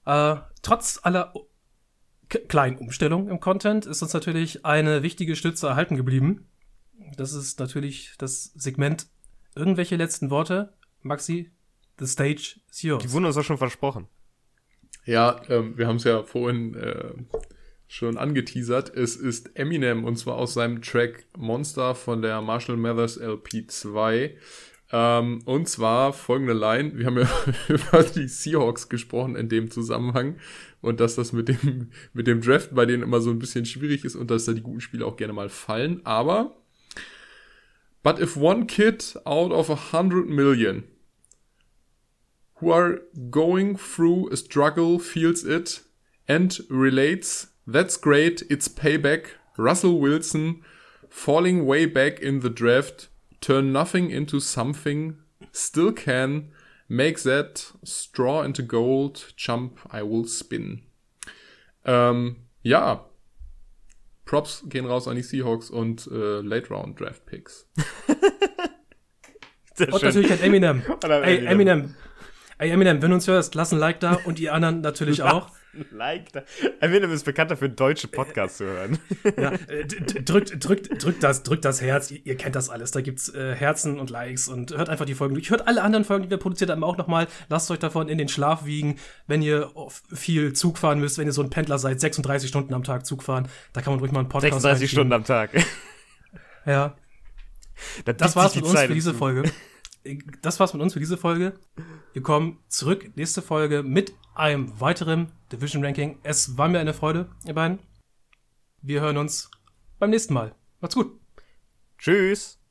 Äh, trotz aller kleinen Umstellungen im Content ist uns natürlich eine wichtige Stütze erhalten geblieben. Das ist natürlich das Segment Irgendwelche letzten Worte. Maxi, the stage is yours. die wurden uns auch schon versprochen. Ja, ähm, wir haben es ja vorhin äh, schon angeteasert. Es ist Eminem und zwar aus seinem Track Monster von der Marshall Mathers LP 2. Ähm, und zwar folgende Line. Wir haben ja über die Seahawks gesprochen in dem Zusammenhang und dass das mit dem, mit dem Draft bei denen immer so ein bisschen schwierig ist und dass da die guten Spiele auch gerne mal fallen. Aber, but if one kid out of a hundred million who are going through a struggle feels it and relates. That's great. It's payback. Russell Wilson falling way back in the draft, turn nothing into something, still can make that straw into gold. Jump, I will spin. Ähm, ja. Props gehen raus an die Seahawks und äh, Late Round Draft Picks. Sehr Und natürlich an Eminem. Ey, Eminem. Eminem. Ey, Eminem, wenn du uns hörst, lass ein Like da und ihr anderen natürlich auch. like da. Eminem ist bekannt dafür, deutsche Podcasts zu hören. Ja, äh, drückt, drückt, drückt das, drückt das Herz. Ihr, ihr kennt das alles. Da gibt's äh, Herzen und Likes und hört einfach die Folgen durch. Hört alle anderen Folgen, die wir produziert haben, auch nochmal. Lasst euch davon in den Schlaf wiegen, wenn ihr viel Zug fahren müsst, wenn ihr so ein Pendler seid, 36 Stunden am Tag Zug fahren. Da kann man ruhig mal einen Podcast 36 Stunden am Tag. Ja. Da Das war's mit uns Zeit für diese. Folge. Das war's mit uns für diese Folge. Wir kommen zurück nächste Folge mit einem weiteren Division Ranking. Es war mir eine Freude, ihr beiden. Wir hören uns beim nächsten Mal. Macht's gut. Tschüss.